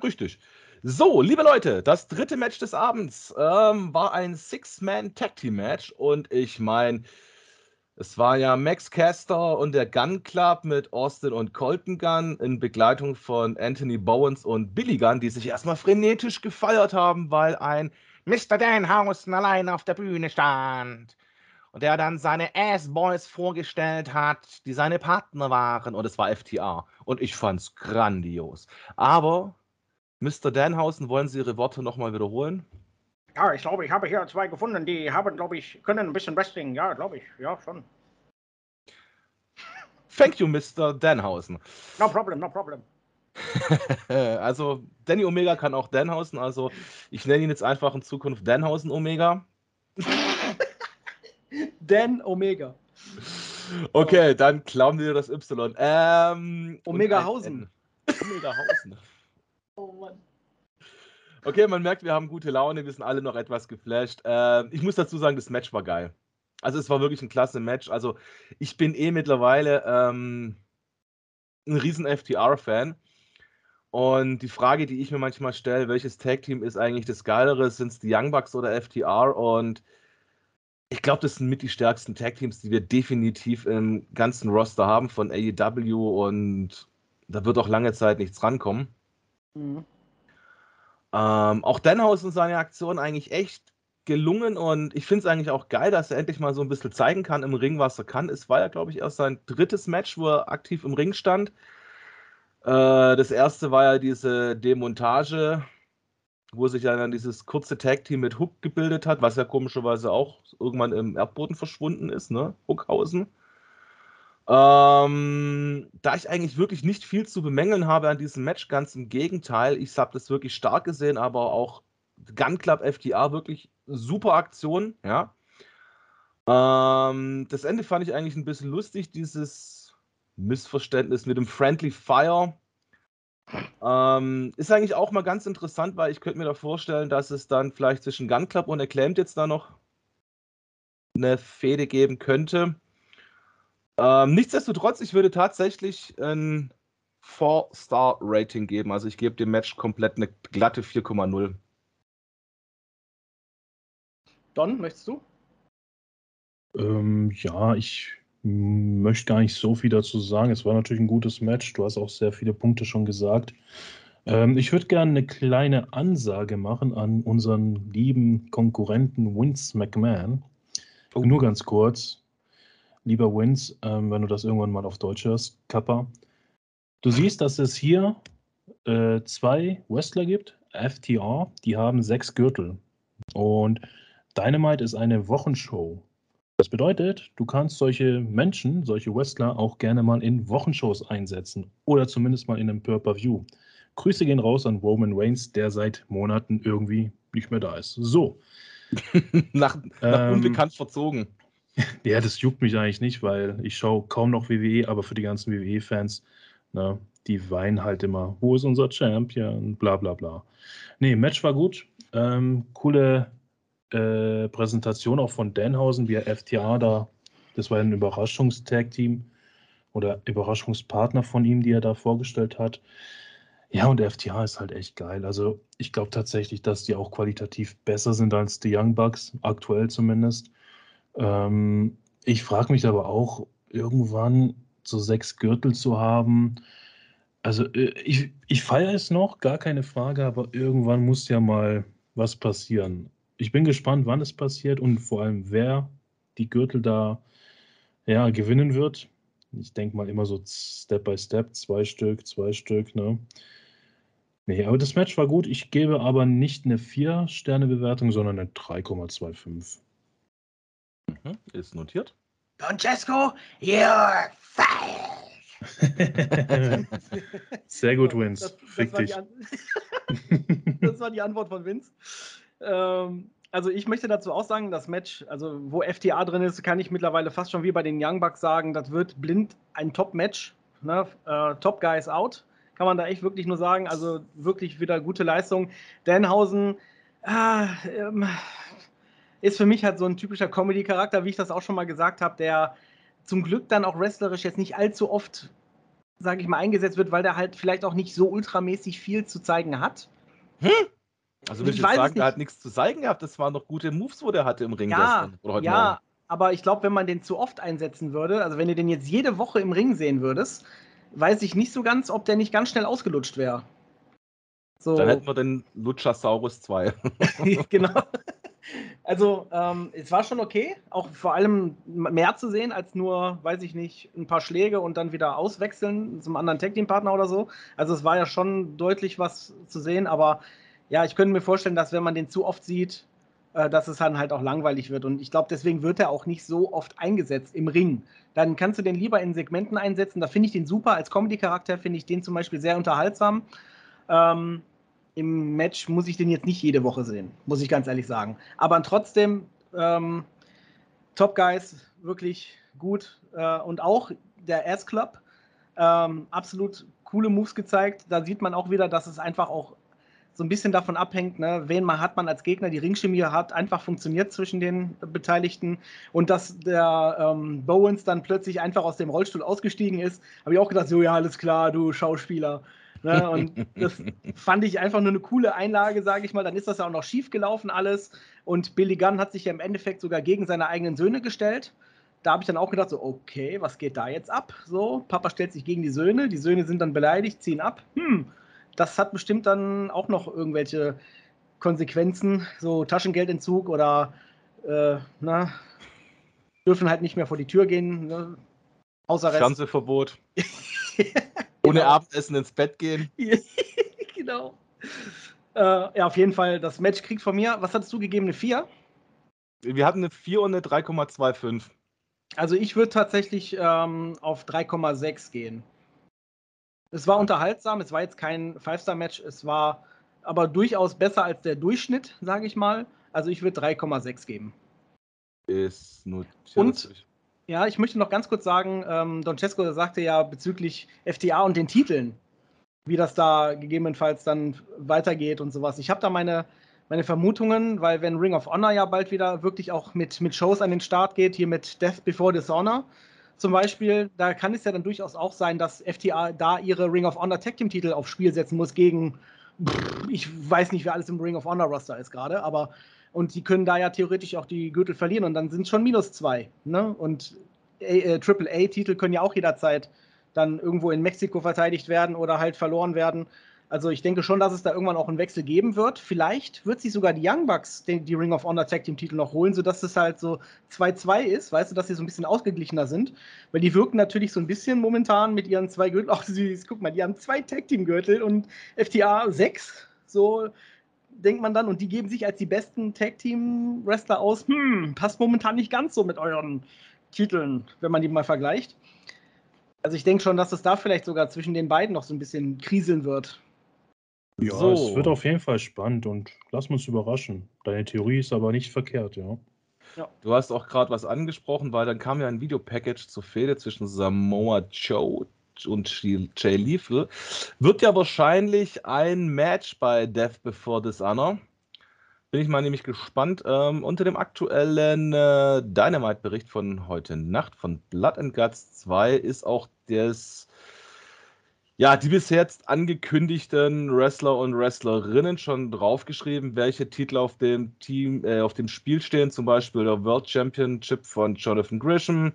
S1: Richtig. So, liebe Leute, das dritte Match des Abends ähm, war ein Six-Man-Tag-Team-Match und ich meine, es war ja Max Caster und der Gun Club mit Austin und Colton Gun in Begleitung von Anthony Bowens und Billy Gunn, die sich erstmal frenetisch gefeiert haben, weil ein Mr. Danhausen allein auf der Bühne stand. Und der dann seine Ass-Boys vorgestellt hat, die seine Partner waren. Und es war FTA. Und ich fand's grandios. Aber, Mr. Danhausen, wollen Sie Ihre Worte nochmal wiederholen?
S2: Ja, ich glaube, ich habe hier zwei gefunden, die haben, glaube ich, können ein bisschen Wrestling. Ja, glaube ich. Ja, schon.
S1: Thank you, Mr. Danhausen.
S2: No problem, no problem.
S1: also, Danny Omega kann auch Danhausen. Also, ich nenne ihn jetzt einfach in Zukunft Danhausen Omega.
S2: Dan Omega.
S1: Okay, dann klauen wir das Y. Ähm,
S2: Omega Hausen.
S1: Omega Hausen. Oh Mann. Okay, man merkt, wir haben gute Laune, wir sind alle noch etwas geflasht. Äh, ich muss dazu sagen, das Match war geil. Also es war wirklich ein klasse Match. Also ich bin eh mittlerweile ähm, ein riesen FTR-Fan. Und die Frage, die ich mir manchmal stelle, welches Tag-Team ist eigentlich das Geilere? Sind es die Young Bucks oder FTR? Und ich glaube, das sind mit die stärksten Tag-Teams, die wir definitiv im ganzen Roster haben von AEW. Und da wird auch lange Zeit nichts rankommen. Mhm. Ähm, auch Denhausen seine Aktion eigentlich echt gelungen und ich finde es eigentlich auch geil, dass er endlich mal so ein bisschen zeigen kann im Ring, was er kann. Es war ja, glaube ich, erst sein drittes Match, wo er aktiv im Ring stand. Äh, das erste war ja diese Demontage, wo sich ja dann dieses kurze Tag-Team mit Hook gebildet hat, was ja komischerweise auch irgendwann im Erdboden verschwunden ist, ne? Hookhausen. Ähm, da ich eigentlich wirklich nicht viel zu bemängeln habe an diesem Match, ganz im Gegenteil, ich habe das wirklich stark gesehen, aber auch Gun Club FTA wirklich super Aktion, ja. Ähm, das Ende fand ich eigentlich ein bisschen lustig, dieses Missverständnis mit dem Friendly Fire. Ähm, ist eigentlich auch mal ganz interessant, weil ich könnte mir da vorstellen, dass es dann vielleicht zwischen Gun Club und Acclaimed jetzt da noch eine Fehde geben könnte. Ähm, nichtsdestotrotz, ich würde tatsächlich ein 4-Star-Rating geben. Also ich gebe dem Match komplett eine glatte 4,0.
S2: Don, möchtest du?
S3: Ähm, ja, ich möchte gar nicht so viel dazu sagen. Es war natürlich ein gutes Match. Du hast auch sehr viele Punkte schon gesagt. Ähm, ich würde gerne eine kleine Ansage machen an unseren lieben Konkurrenten Vince McMahon. Oh. Nur ganz kurz lieber Wins, ähm, wenn du das irgendwann mal auf Deutsch hörst, Kappa. Du siehst, dass es hier äh, zwei Wrestler gibt, FTR, die haben sechs Gürtel. Und Dynamite ist eine Wochenshow. Das bedeutet, du kannst solche Menschen, solche Wrestler auch gerne mal in Wochenshows einsetzen oder zumindest mal in einem Pay-Per-View. Grüße gehen raus an Roman Reigns, der seit Monaten irgendwie nicht mehr da ist. So.
S1: nach, nach ähm, unbekannt verzogen.
S3: Ja, das juckt mich eigentlich nicht, weil ich schaue kaum noch WWE, aber für die ganzen WWE-Fans, ne, die weinen halt immer, wo ist unser Champion, bla bla bla. Nee, Match war gut. Ähm, coole äh, Präsentation auch von Danhausen, wie er FTA da, das war ein Überraschungstag-Team oder Überraschungspartner von ihm, die er da vorgestellt hat. Ja, und FTA ist halt echt geil. Also ich glaube tatsächlich, dass die auch qualitativ besser sind als die Young Bucks, aktuell zumindest. Ähm, ich frage mich aber auch, irgendwann so sechs Gürtel zu haben. Also äh, ich, ich feiere es noch, gar keine Frage, aber irgendwann muss ja mal was passieren. Ich bin gespannt, wann es passiert und vor allem, wer die Gürtel da ja, gewinnen wird. Ich denke mal immer so Step by Step, zwei Stück, zwei Stück. Ne? Nee, aber das Match war gut. Ich gebe aber nicht eine 4-Sterne-Bewertung, sondern eine 3,25.
S1: Mhm, ist notiert.
S2: Francesco, you're fired.
S3: Sehr gut, Vince.
S2: Das, das,
S3: Fick
S2: war die
S3: dich.
S2: Das war die Antwort von Vince. Ähm, also ich möchte dazu auch sagen, das Match, also wo FTA drin ist, kann ich mittlerweile fast schon wie bei den Young Bucks sagen, das wird blind ein Top-Match. Ne? Äh, Top Guys out, kann man da echt wirklich nur sagen. Also wirklich wieder gute Leistung. Danhausen ah, ähm, ist für mich halt so ein typischer Comedy-Charakter, wie ich das auch schon mal gesagt habe, der zum Glück dann auch wrestlerisch jetzt nicht allzu oft, sage ich mal, eingesetzt wird, weil der halt vielleicht auch nicht so ultramäßig viel zu zeigen hat.
S1: Also willst
S2: Ich
S1: jetzt sagen, der hat nichts zu zeigen gehabt? Das waren noch gute Moves, wo der hatte im Ring
S2: Ja,
S1: gestern oder heute
S2: ja,
S1: Morgen.
S2: aber ich glaube, wenn man den zu oft einsetzen würde, also wenn du den jetzt jede Woche im Ring sehen würdest, weiß ich nicht so ganz, ob der nicht ganz schnell ausgelutscht wäre. So,
S1: Dann hätten wir den Luchasaurus 2.
S2: genau. Also, ähm, es war schon okay, auch vor allem mehr zu sehen als nur, weiß ich nicht, ein paar Schläge und dann wieder auswechseln zum anderen Tag Team Partner oder so. Also, es war ja schon deutlich was zu sehen, aber ja, ich könnte mir vorstellen, dass wenn man den zu oft sieht, äh, dass es dann halt auch langweilig wird. Und ich glaube, deswegen wird er auch nicht so oft eingesetzt im Ring. Dann kannst du den lieber in Segmenten einsetzen. Da finde ich den super. Als Comedy-Charakter finde ich den zum Beispiel sehr unterhaltsam. Ähm, Im Match muss ich den jetzt nicht jede Woche sehen, muss ich ganz ehrlich sagen. Aber trotzdem, ähm, Top Guys, wirklich gut. Äh, und auch der S-Club, ähm, absolut coole Moves gezeigt. Da sieht man auch wieder, dass es einfach auch so ein bisschen davon abhängt, ne, wen man hat man als Gegner. Die Ringchemie hat einfach funktioniert zwischen den Beteiligten. Und dass der ähm, Bowens dann plötzlich einfach aus dem Rollstuhl ausgestiegen ist, habe ich auch gedacht, so ja, alles klar, du Schauspieler. Ne, und das fand ich einfach nur eine coole Einlage, sage ich mal. Dann ist das ja auch noch schief gelaufen alles. Und Billy Gunn hat sich ja im Endeffekt sogar gegen seine eigenen Söhne gestellt. Da habe ich dann auch gedacht, so, okay, was geht da jetzt ab? So, Papa stellt sich gegen die Söhne, die Söhne sind dann beleidigt, ziehen ab. Hm, das hat bestimmt dann auch noch irgendwelche Konsequenzen, so Taschengeldentzug oder äh, na, dürfen halt nicht mehr vor die Tür gehen. Ne? Hausarrest.
S1: Fernsehverbot. Ohne
S2: Genau.
S1: Abendessen ins Bett gehen.
S2: genau. Äh, ja, auf jeden Fall, das Match kriegt von mir, was hattest du gegeben, eine 4?
S1: Wir hatten eine 4 und eine 3,25.
S2: Also ich würde tatsächlich ähm, auf 3,6 gehen. Es war unterhaltsam, es war jetzt kein Five-Star-Match, es war aber durchaus besser als der Durchschnitt, sage ich mal. Also ich würde 3,6 geben.
S1: Ist notiert.
S2: Und- Ja, ich möchte noch ganz kurz sagen, ähm, Don Cesco sagte ja bezüglich FTA und den Titeln, wie das da gegebenenfalls dann weitergeht und sowas. Ich habe da meine, meine Vermutungen, weil wenn Ring of Honor ja bald wieder wirklich auch mit, mit Shows an den Start geht, hier mit Death Before Dishonor zum Beispiel, da kann es ja dann durchaus auch sein, dass FTA da ihre Ring of Honor Tag Team Titel aufs Spiel setzen muss gegen, ich weiß nicht, wer alles im Ring of Honor Roster ist gerade, aber und die können da ja theoretisch auch die Gürtel verlieren und dann sind es schon minus zwei. Ne? Und äh, AAA-Titel können ja auch jederzeit dann irgendwo in Mexiko verteidigt werden oder halt verloren werden. Also ich denke schon, dass es da irgendwann auch einen Wechsel geben wird. Vielleicht wird sich sogar die Young Bucks die, die Ring of Honor Tag Team Titel noch holen, sodass es halt so 2-2 ist, weißt du, dass sie so ein bisschen ausgeglichener sind. Weil die wirken natürlich so ein bisschen momentan mit ihren zwei Gürteln auch süß. Guck mal, die haben zwei Tag Team Gürtel und FTA sechs. So denkt man dann, und die geben sich als die besten Tag Team Wrestler aus. Hm, passt momentan nicht ganz so mit euren Titeln, wenn man die mal vergleicht. Also ich denke schon, dass es da vielleicht sogar zwischen den beiden noch so ein bisschen kriseln wird.
S3: Ja,
S1: So.
S3: es wird auf jeden Fall spannend und lass uns überraschen. Deine Theorie ist aber nicht verkehrt, ja.
S1: Du hast auch gerade was angesprochen, weil dann kam ja ein Videopackage zur Fehde zwischen Samoa Joe und Jay Lethal. Wird ja wahrscheinlich ein Match bei Death Before Dishonor. Bin ich mal nämlich gespannt. Ähm, unter dem aktuellen äh, Dynamite-Bericht von heute Nacht von Blood and Guts 2 ist auch das, ja, die bis jetzt angekündigten Wrestler und Wrestlerinnen schon draufgeschrieben, welche Titel auf dem Team, äh, auf dem Spiel stehen. Zum Beispiel der World Championship von Jonathan Grisham,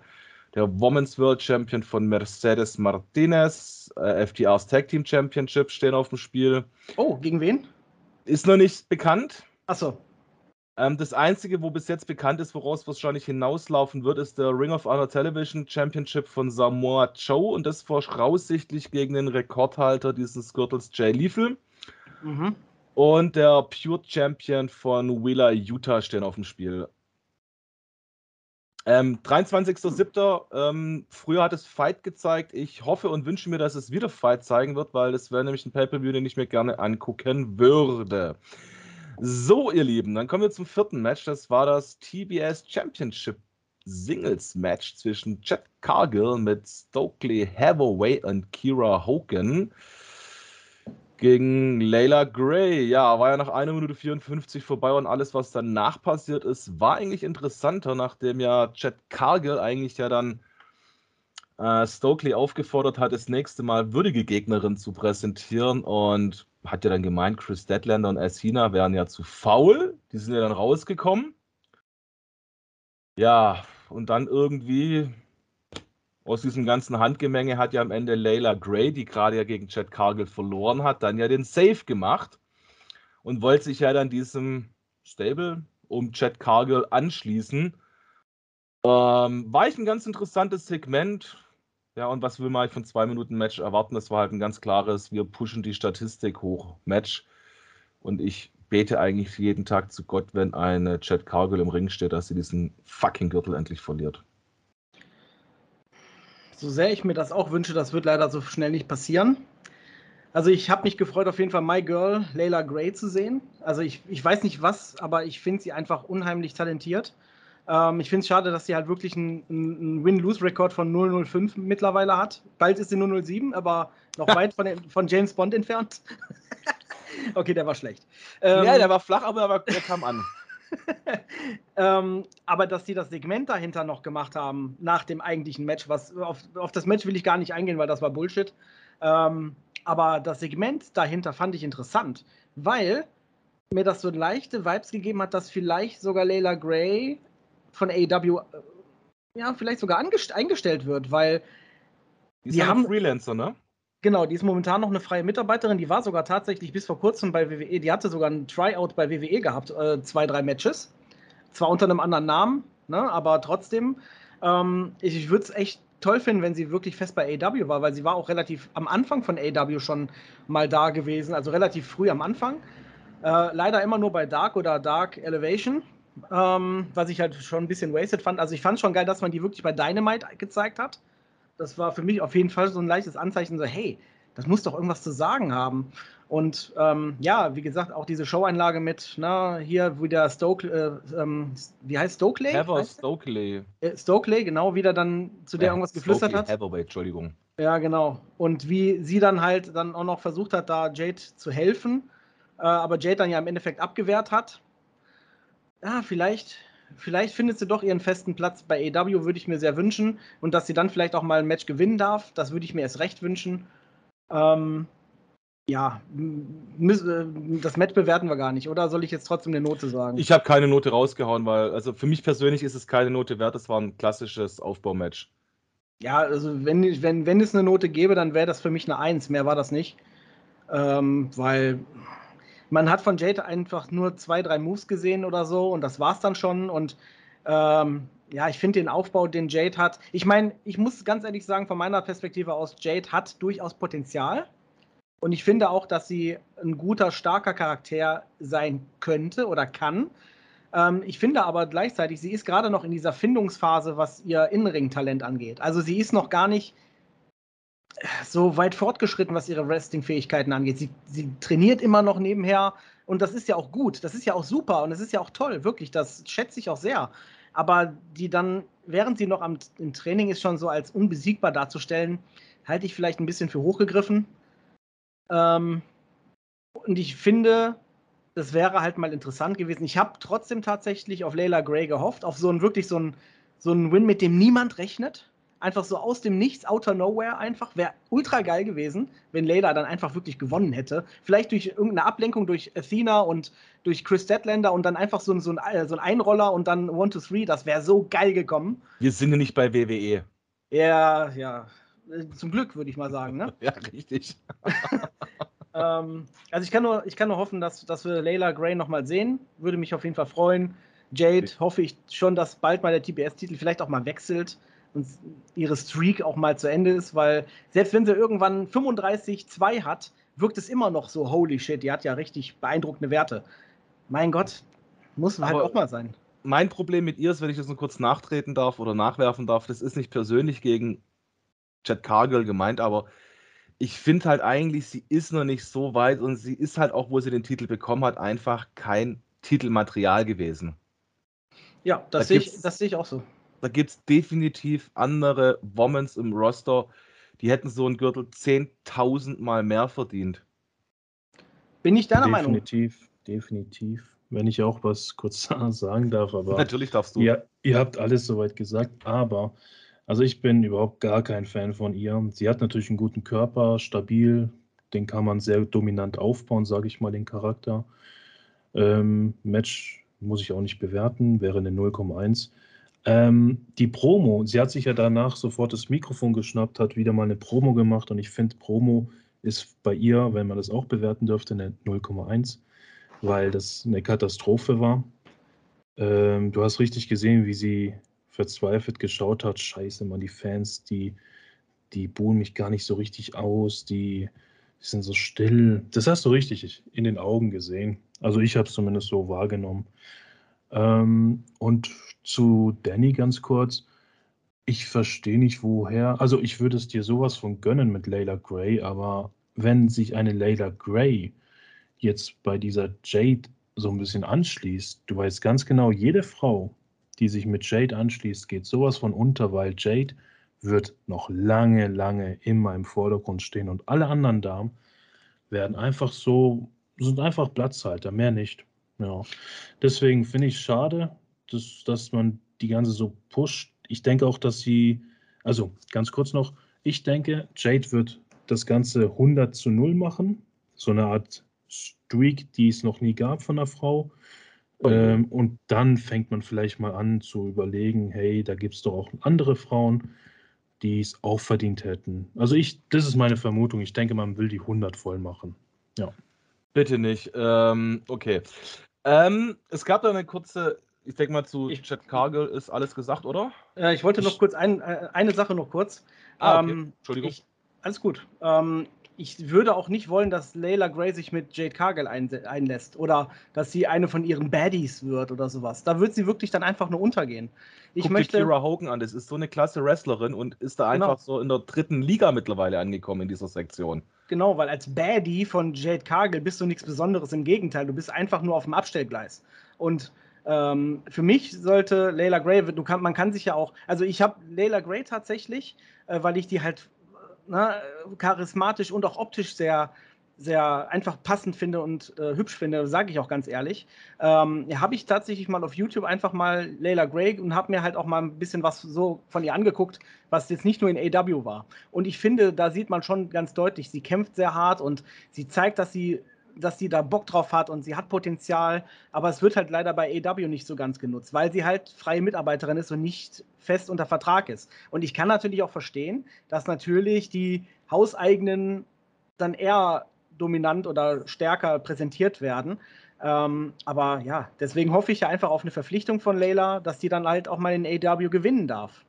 S1: der Women's World Champion von Mercedes Martinez, äh, FTR's Tag Team Championship stehen auf dem Spiel.
S2: Oh, gegen wen?
S1: Ist noch nicht bekannt.
S2: Achso.
S1: Ähm, das Einzige, wo bis jetzt bekannt ist, woraus wahrscheinlich hinauslaufen wird, ist der Ring of Honor Television Championship von Samoa Joe und das voraussichtlich gegen den Rekordhalter dieses Gürtels Jay Lethal. mhm. und der Pure Champion von Wheeler Utah stehen auf dem Spiel. Ähm, 23.07. Ähm, früher hat es Fight gezeigt. Ich hoffe und wünsche mir, dass es wieder Fight zeigen wird, weil das wäre nämlich ein Pay-Per-View, den ich mir gerne angucken würde. So, ihr Lieben, dann kommen wir zum vierten Match. Das war das TBS Championship Singles Match zwischen Chad Cargill mit Stokely Hathaway und Kira Hogan gegen Layla Gray. Ja, war ja nach 1 Minute 54 vorbei und alles, was danach passiert ist, war eigentlich interessanter, nachdem ja Chad Cargill eigentlich ja dann äh, Stokely aufgefordert hat, das nächste Mal würdige Gegnerin zu präsentieren und hat ja dann gemeint, Chris Deadlander und Asina wären ja zu faul. Die sind ja dann rausgekommen. Ja, und dann irgendwie aus diesem ganzen Handgemenge hat ja am Ende Layla Gray, die gerade ja gegen Chad Cargill verloren hat, dann ja den Save gemacht und wollte sich ja dann diesem Stable um Chad Cargill anschließen. Ähm, war ich ein ganz interessantes Segment. Ja, und was will man von zwei Minuten Match erwarten? Das war halt ein ganz klares, wir pushen die Statistik hoch Match. Und ich bete eigentlich jeden Tag zu Gott, wenn eine Chad Cargill im Ring steht, dass sie diesen fucking Gürtel endlich verliert.
S2: So sehr ich mir das auch wünsche, das wird leider so schnell nicht passieren. Also ich habe mich gefreut, auf jeden Fall My Girl Layla Gray zu sehen. Also ich, ich weiß nicht was, aber ich finde sie einfach unheimlich talentiert. Ähm, ich finde es schade, dass sie halt wirklich einen, einen Win-Lose-Rekord von 005 mittlerweile hat. Bald ist sie 007, aber noch weit von, von James Bond entfernt. okay, der war schlecht.
S1: Ähm, ja, der war flach, aber der kam an.
S2: ähm, aber dass sie das Segment dahinter noch gemacht haben, nach dem eigentlichen Match, was auf, auf das Match will ich gar nicht eingehen, weil das war Bullshit. Ähm, aber das Segment dahinter fand ich interessant, weil mir das so leichte Vibes gegeben hat, dass vielleicht sogar Layla Gray von AEW äh, ja, vielleicht sogar eingestellt wird, weil
S1: die, die haben Freelancer, ne?
S2: Genau, die ist momentan noch eine freie Mitarbeiterin. Die war sogar tatsächlich bis vor kurzem bei WWE. Die hatte sogar ein Tryout bei WWE gehabt, äh, zwei, drei Matches. Zwar unter einem anderen Namen, ne, aber trotzdem. Ähm, ich ich würde es echt toll finden, wenn sie wirklich fest bei AW war, weil sie war auch relativ am Anfang von AW schon mal da gewesen, also relativ früh am Anfang. Äh, leider immer nur bei Dark oder Dark Elevation, ähm, was ich halt schon ein bisschen wasted fand. Also ich fand schon geil, dass man die wirklich bei Dynamite gezeigt hat das war für mich auf jeden Fall so ein leichtes Anzeichen, so, hey, das muss doch irgendwas zu sagen haben. Und ähm, ja, wie gesagt, auch diese Showeinlage mit, na, hier wieder Stokely, äh, ähm, wie heißt Stokely?
S1: Heather Stokely.
S2: Äh, Stokely, genau, wieder dann zu der ja, irgendwas geflüstert Stokely, hat.
S1: Hathaway, Entschuldigung.
S2: Ja, genau. Und wie sie dann halt dann auch noch versucht hat, da Jade zu helfen, äh, aber Jade dann ja im Endeffekt abgewehrt hat. Ja, vielleicht vielleicht findet sie doch ihren festen Platz bei AEW, würde ich mir sehr wünschen. Und dass sie dann vielleicht auch mal ein Match gewinnen darf, das würde ich mir erst recht wünschen. Ähm, ja, äh, das Match bewerten wir gar nicht, oder soll ich jetzt trotzdem eine Note sagen?
S1: Ich habe keine Note rausgehauen, weil, also für mich persönlich ist es keine Note wert, das war ein klassisches Aufbaumatch.
S2: Ja, also wenn, wenn, wenn es eine Note gäbe, dann wäre das für mich eine Eins, mehr war das nicht. Ähm, weil man hat von Jade einfach nur zwei, drei Moves gesehen oder so und das war's dann schon. Und ähm, ja, ich finde den Aufbau, den Jade hat. Ich meine, ich muss ganz ehrlich sagen, von meiner Perspektive aus, Jade hat durchaus Potenzial. Und ich finde auch, dass sie ein guter, starker Charakter sein könnte oder kann. Ähm, ich finde aber gleichzeitig, sie ist gerade noch in dieser Findungsphase, was ihr Innenring-Talent angeht. Also sie ist noch gar nicht so weit fortgeschritten, was ihre Wrestling-Fähigkeiten angeht. Sie, sie, trainiert immer noch nebenher und das ist ja auch gut, das ist ja auch super und das ist ja auch toll, wirklich, das schätze ich auch sehr. Aber die dann, während sie noch am, im Training ist, schon so als unbesiegbar darzustellen, halte ich vielleicht ein bisschen für hochgegriffen. Ähm, und ich finde, das wäre halt mal interessant gewesen. Ich habe trotzdem tatsächlich auf Layla Gray gehofft, auf so einen wirklich so einen, so einen Win, mit dem niemand rechnet einfach so aus dem Nichts, outer nowhere einfach. Wäre ultra geil gewesen, wenn Layla dann einfach wirklich gewonnen hätte. Vielleicht durch irgendeine Ablenkung durch Athena und durch Chris Deadlander und dann einfach so, ein, so, ein, so ein Einroller und dann One, Two, Three. Das wäre so geil gekommen.
S1: Wir sind ja nicht bei WWE.
S2: Ja, ja. Zum Glück, würde ich mal sagen. Ne?
S1: ja, richtig.
S2: ähm, also ich kann, nur, ich kann nur hoffen, dass, dass wir Layla Gray nochmal sehen. Würde mich auf jeden Fall freuen. Jade hoffe ich schon, dass bald mal der TBS-Titel vielleicht auch mal wechselt und ihre Streak auch mal zu Ende ist, weil selbst wenn sie irgendwann 35-2 hat, wirkt es immer noch so, holy shit, die hat ja richtig beeindruckende Werte. Mein Gott, muss halt auch mal sein.
S1: Mein Problem mit ihr ist, wenn ich das nur kurz nachtreten darf oder nachwerfen darf, das ist nicht persönlich gegen Chad Cargill gemeint, aber ich finde halt eigentlich, sie ist noch nicht so weit und sie ist halt auch, wo sie den Titel bekommen hat, einfach kein Titelmaterial gewesen.
S2: Ja, das, da sehe ich, seh ich auch so.
S1: Da gibt es definitiv andere Womens im Roster, die hätten so einen Gürtel 10.000 Mal mehr verdient.
S2: Bin ich deiner
S3: definitiv,
S2: Meinung?
S3: Definitiv, definitiv. Wenn ich auch was kurz sagen darf, aber.
S1: Natürlich darfst du.
S3: Ja, ihr habt alles soweit gesagt, aber also ich bin überhaupt gar kein Fan von ihr. Sie hat natürlich einen guten Körper, stabil, den kann man sehr dominant aufbauen, sage ich mal, den Charakter. Ähm, Match muss ich auch nicht bewerten, wäre eine 0,1. Ähm, die Promo, sie hat sich ja danach sofort das Mikrofon geschnappt, hat wieder mal eine Promo gemacht und ich finde, Promo ist bei ihr, wenn man das auch bewerten dürfte, eine 0,1, weil das eine Katastrophe war. Ähm, du hast richtig gesehen, wie sie verzweifelt geschaut hat, scheiße, man, die Fans, die, die buhen mich gar nicht so richtig aus, die, die sind so still. Das hast du richtig in den Augen gesehen. Also ich habe es zumindest so wahrgenommen. Ähm, und zu Danny ganz kurz. Ich verstehe nicht, woher. Also, ich würde es dir sowas von gönnen mit Layla Gray, aber wenn sich eine Layla Gray jetzt bei dieser Jade so ein bisschen anschließt, du weißt ganz genau, jede Frau, die sich mit Jade anschließt, geht sowas von unter, weil Jade wird noch lange, lange immer im Vordergrund stehen und alle anderen Damen werden einfach so, sind einfach Platzhalter, mehr nicht. Ja. Deswegen finde ich es schade, dass, dass man die ganze so pusht. Ich denke auch, dass sie, also ganz kurz noch, ich denke, Jade wird das Ganze 100 zu 0 machen. So eine Art Streak, die es noch nie gab von einer Frau. Ähm, und dann fängt man vielleicht mal an zu überlegen, hey, da gibt es doch auch andere Frauen, die es auch verdient hätten. Also ich, das ist meine Vermutung. Ich denke, man will die 100 voll machen. Ja.
S1: Bitte nicht. Ähm, okay. Ähm, es gab da eine kurze, ich denke mal zu ich, Chad Cargill ist alles gesagt, oder?
S2: Äh, ich wollte noch kurz ein, äh, eine Sache noch kurz.
S1: Ah, okay. Ähm, Entschuldigung.
S2: Ich, alles gut. Ähm, ich würde auch nicht wollen, dass Layla Gray sich mit Jade Cargill ein, einlässt oder dass sie eine von ihren Baddies wird oder sowas. Da wird sie wirklich dann einfach nur untergehen.
S1: Ich Guck möchte Kira Hogan an, das ist so eine klasse Wrestlerin und ist da genau. einfach so in der dritten Liga mittlerweile angekommen in dieser Sektion.
S2: Genau, weil als Baddie von Jade Cargill bist du nichts Besonderes. Im Gegenteil, du bist einfach nur auf dem Abstellgleis. Und ähm, für mich sollte Layla Gray, du kann, man kann sich ja auch, also ich habe Layla Gray tatsächlich, äh, weil ich die halt ne, charismatisch und auch optisch sehr, sehr einfach passend finde und äh, hübsch finde, sage ich auch ganz ehrlich, ähm, habe ich tatsächlich mal auf YouTube einfach mal Layla Gray und habe mir halt auch mal ein bisschen was so von ihr angeguckt, was jetzt nicht nur in AW war. Und ich finde, da sieht man schon ganz deutlich, sie kämpft sehr hart und sie zeigt, dass sie dass sie da Bock drauf hat und sie hat Potenzial, aber es wird halt leider bei AW nicht so ganz genutzt, weil sie halt freie Mitarbeiterin ist und nicht fest unter Vertrag ist. Und ich kann natürlich auch verstehen, dass natürlich die hauseigenen dann eher dominant oder stärker präsentiert werden. Ähm, aber ja, deswegen hoffe ich ja einfach auf eine Verpflichtung von Layla, dass die dann halt auch mal in AW gewinnen darf.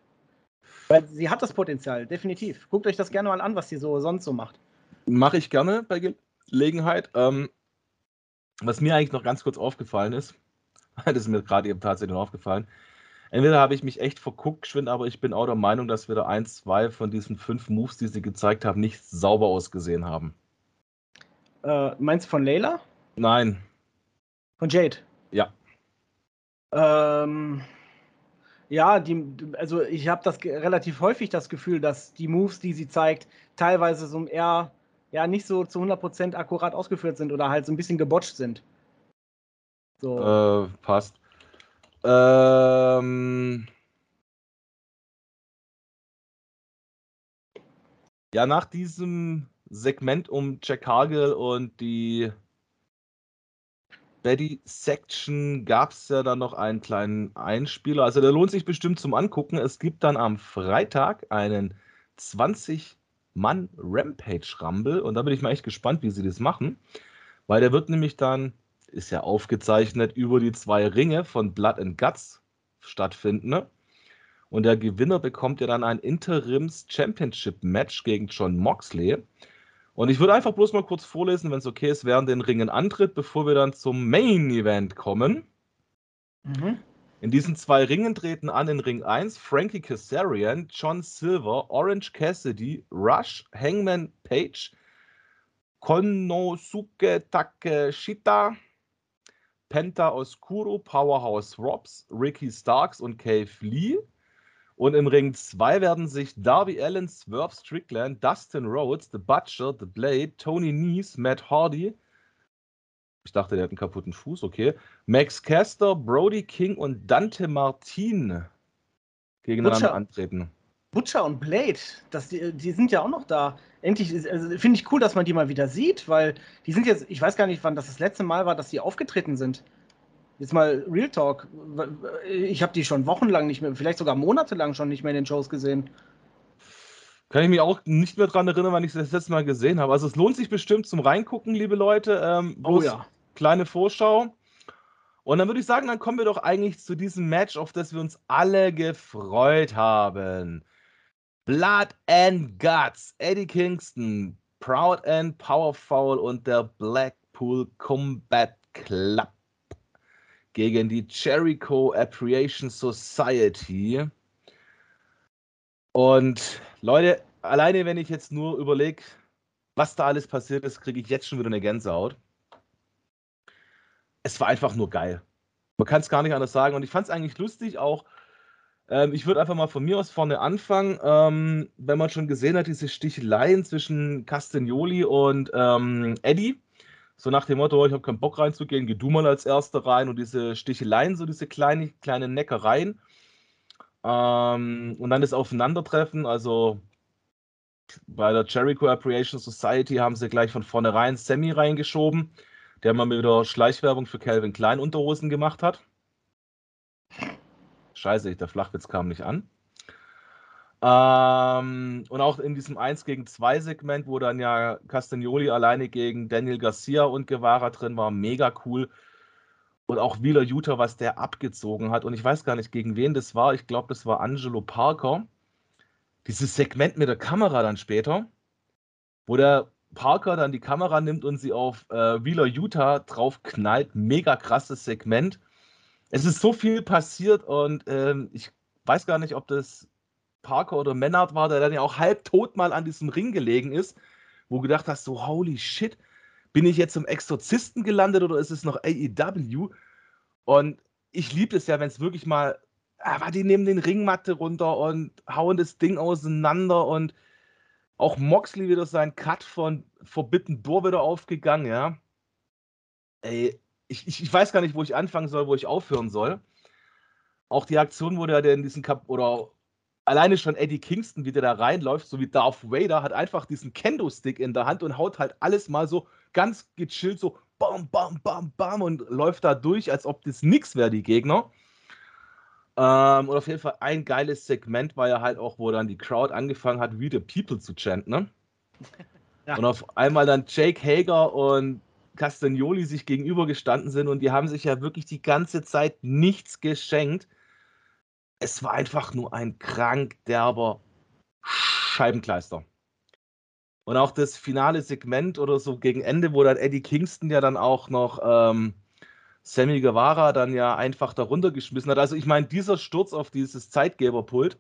S2: Weil sie hat das Potenzial, definitiv. Guckt euch das gerne mal an, was sie so sonst so macht.
S1: Mache ich gerne bei, Gelegenheit. Ähm, was mir eigentlich noch ganz kurz aufgefallen ist, das ist mir gerade eben tatsächlich noch aufgefallen. Entweder habe ich mich echt verguckt, geschwind, aber ich bin auch der Meinung, dass wir da ein, zwei von diesen fünf Moves, die sie gezeigt haben, nicht sauber ausgesehen haben.
S2: Äh, meinst du von Layla?
S1: Nein.
S2: Von Jade?
S1: Ja.
S2: Ähm, ja, die, also ich habe das relativ häufig das Gefühl, dass die Moves, die sie zeigt, teilweise so eher ja nicht so zu 100% akkurat ausgeführt sind oder halt so ein bisschen gebotcht sind.
S1: So. Äh, passt. Ähm. Ja, nach diesem Segment um Jack Hagel und die Betty Section gab es ja dann noch einen kleinen Einspieler. Also der lohnt sich bestimmt zum Angucken. Es gibt dann am Freitag einen 20 Mann Rampage Rumble und da bin ich mal echt gespannt, wie sie das machen, weil der wird nämlich dann, ist ja aufgezeichnet, über die zwei Ringe von Blood and Guts stattfinden. Ne? Und der Gewinner bekommt ja dann ein Interims Championship Match gegen John Moxley. Und ich würde einfach bloß mal kurz vorlesen, wenn es okay ist, während den Ringen antritt, bevor wir dann zum Main Event kommen. Mhm. In diesen zwei Ringen treten an in Ring 1 Frankie Kazarian, John Silver, Orange Cassidy, Rush, Hangman Page, Konosuke Takeshita, Penta Oscuro, Powerhouse Robs, Ricky Starks und Cave Lee. Und im Ring 2 werden sich Darby Allen, Swerve Strickland, Dustin Rhodes, The Butcher, The Blade, Tony Nese, Matt Hardy, ich dachte, der hat einen kaputten Fuß, okay, Max Caster, Brody King und Dante Martin gegeneinander Butcher, antreten.
S2: Butcher und Blade, das, die, die sind ja auch noch da. Endlich also, finde ich cool, dass man die mal wieder sieht, weil die sind jetzt, ich weiß gar nicht, wann das das letzte Mal war, dass die aufgetreten sind. Jetzt mal Real Talk. Ich habe die schon wochenlang nicht mehr, vielleicht sogar monatelang schon nicht mehr in den Shows gesehen.
S1: Kann ich mich auch nicht mehr daran erinnern, wann ich das letzte Mal gesehen habe. Also es lohnt sich bestimmt zum Reingucken, liebe Leute. Ähm, oh ja. Kleine Vorschau. Und dann würde ich sagen, dann kommen wir doch eigentlich zu diesem Match, auf das wir uns alle gefreut haben. Blood and Guts, Eddie Kingston, Proud and Powerful und der Blackpool Combat Club gegen die Jericho Appreciation Society. Und Leute, alleine wenn ich jetzt nur überlege, was da alles passiert ist, kriege ich jetzt schon wieder eine Gänsehaut. Es war einfach nur geil. Man kann es gar nicht anders sagen. Und ich fand es eigentlich lustig auch. Ähm, ich würde einfach mal von mir aus vorne anfangen. Ähm, wenn man schon gesehen hat, diese Sticheleien zwischen Castagnoli und ähm, Eddie so nach dem Motto, ich habe keinen Bock reinzugehen, geh du mal als Erster rein und diese Sticheleien, so diese kleine, kleinen Neckereien. Ähm, und dann das Aufeinandertreffen, also bei der Jericho Appreciation Society haben sie gleich von vornherein Sammy reingeschoben, der mal wieder Schleichwerbung für Calvin Klein Unterhosen gemacht hat. Scheiße, der Flachwitz kam nicht an. Ähm, und auch in diesem 1 gegen 2 Segment, wo dann ja Castagnoli alleine gegen Daniel Garcia und Guevara drin war, mega cool. Und auch Wheeler Utah, was der abgezogen hat. Und ich weiß gar nicht, gegen wen das war. Ich glaube, das war Angelo Parker. Dieses Segment mit der Kamera dann später, wo der Parker dann die Kamera nimmt und sie auf äh, Wheeler Utah drauf knallt. Mega krasses Segment. Es ist so viel passiert und ähm, ich weiß gar nicht, ob das Parker oder Mennard war, der dann ja auch halb tot mal an diesem Ring gelegen ist, wo du gedacht hast, so holy shit, bin ich jetzt zum Exorzisten gelandet oder ist es noch AEW? Und ich liebe es ja, wenn es wirklich mal, aber die nehmen den Ringmatte runter und hauen das Ding auseinander und auch Moxley wieder sein Cut von Forbidden Door wieder aufgegangen, ja. Ey, ich, ich, ich weiß gar nicht, wo ich anfangen soll, wo ich aufhören soll. Auch die Aktion, wo der in diesen Kap oder alleine schon Eddie Kingston, wie der da reinläuft, so wie Darth Vader, hat einfach diesen Kendo-Stick in der Hand und haut halt alles mal so ganz gechillt, so bam, bam, bam, bam und läuft da durch, als ob das nix wäre, die Gegner. Ähm, und auf jeden Fall ein geiles Segment war ja halt auch, wo dann die Crowd angefangen hat, wie the People zu chanten, ne? Ja. Und auf einmal dann Jake Hager und Castagnoli sich gegenübergestanden sind und die haben sich ja wirklich die ganze Zeit nichts geschenkt es war einfach nur ein krank derber Scheibenkleister. Und auch das finale Segment oder so gegen Ende, wo dann Eddie Kingston ja dann auch noch ähm, Sammy Guevara dann ja einfach darunter geschmissen hat. Also ich meine, dieser Sturz auf dieses Zeitgeberpult,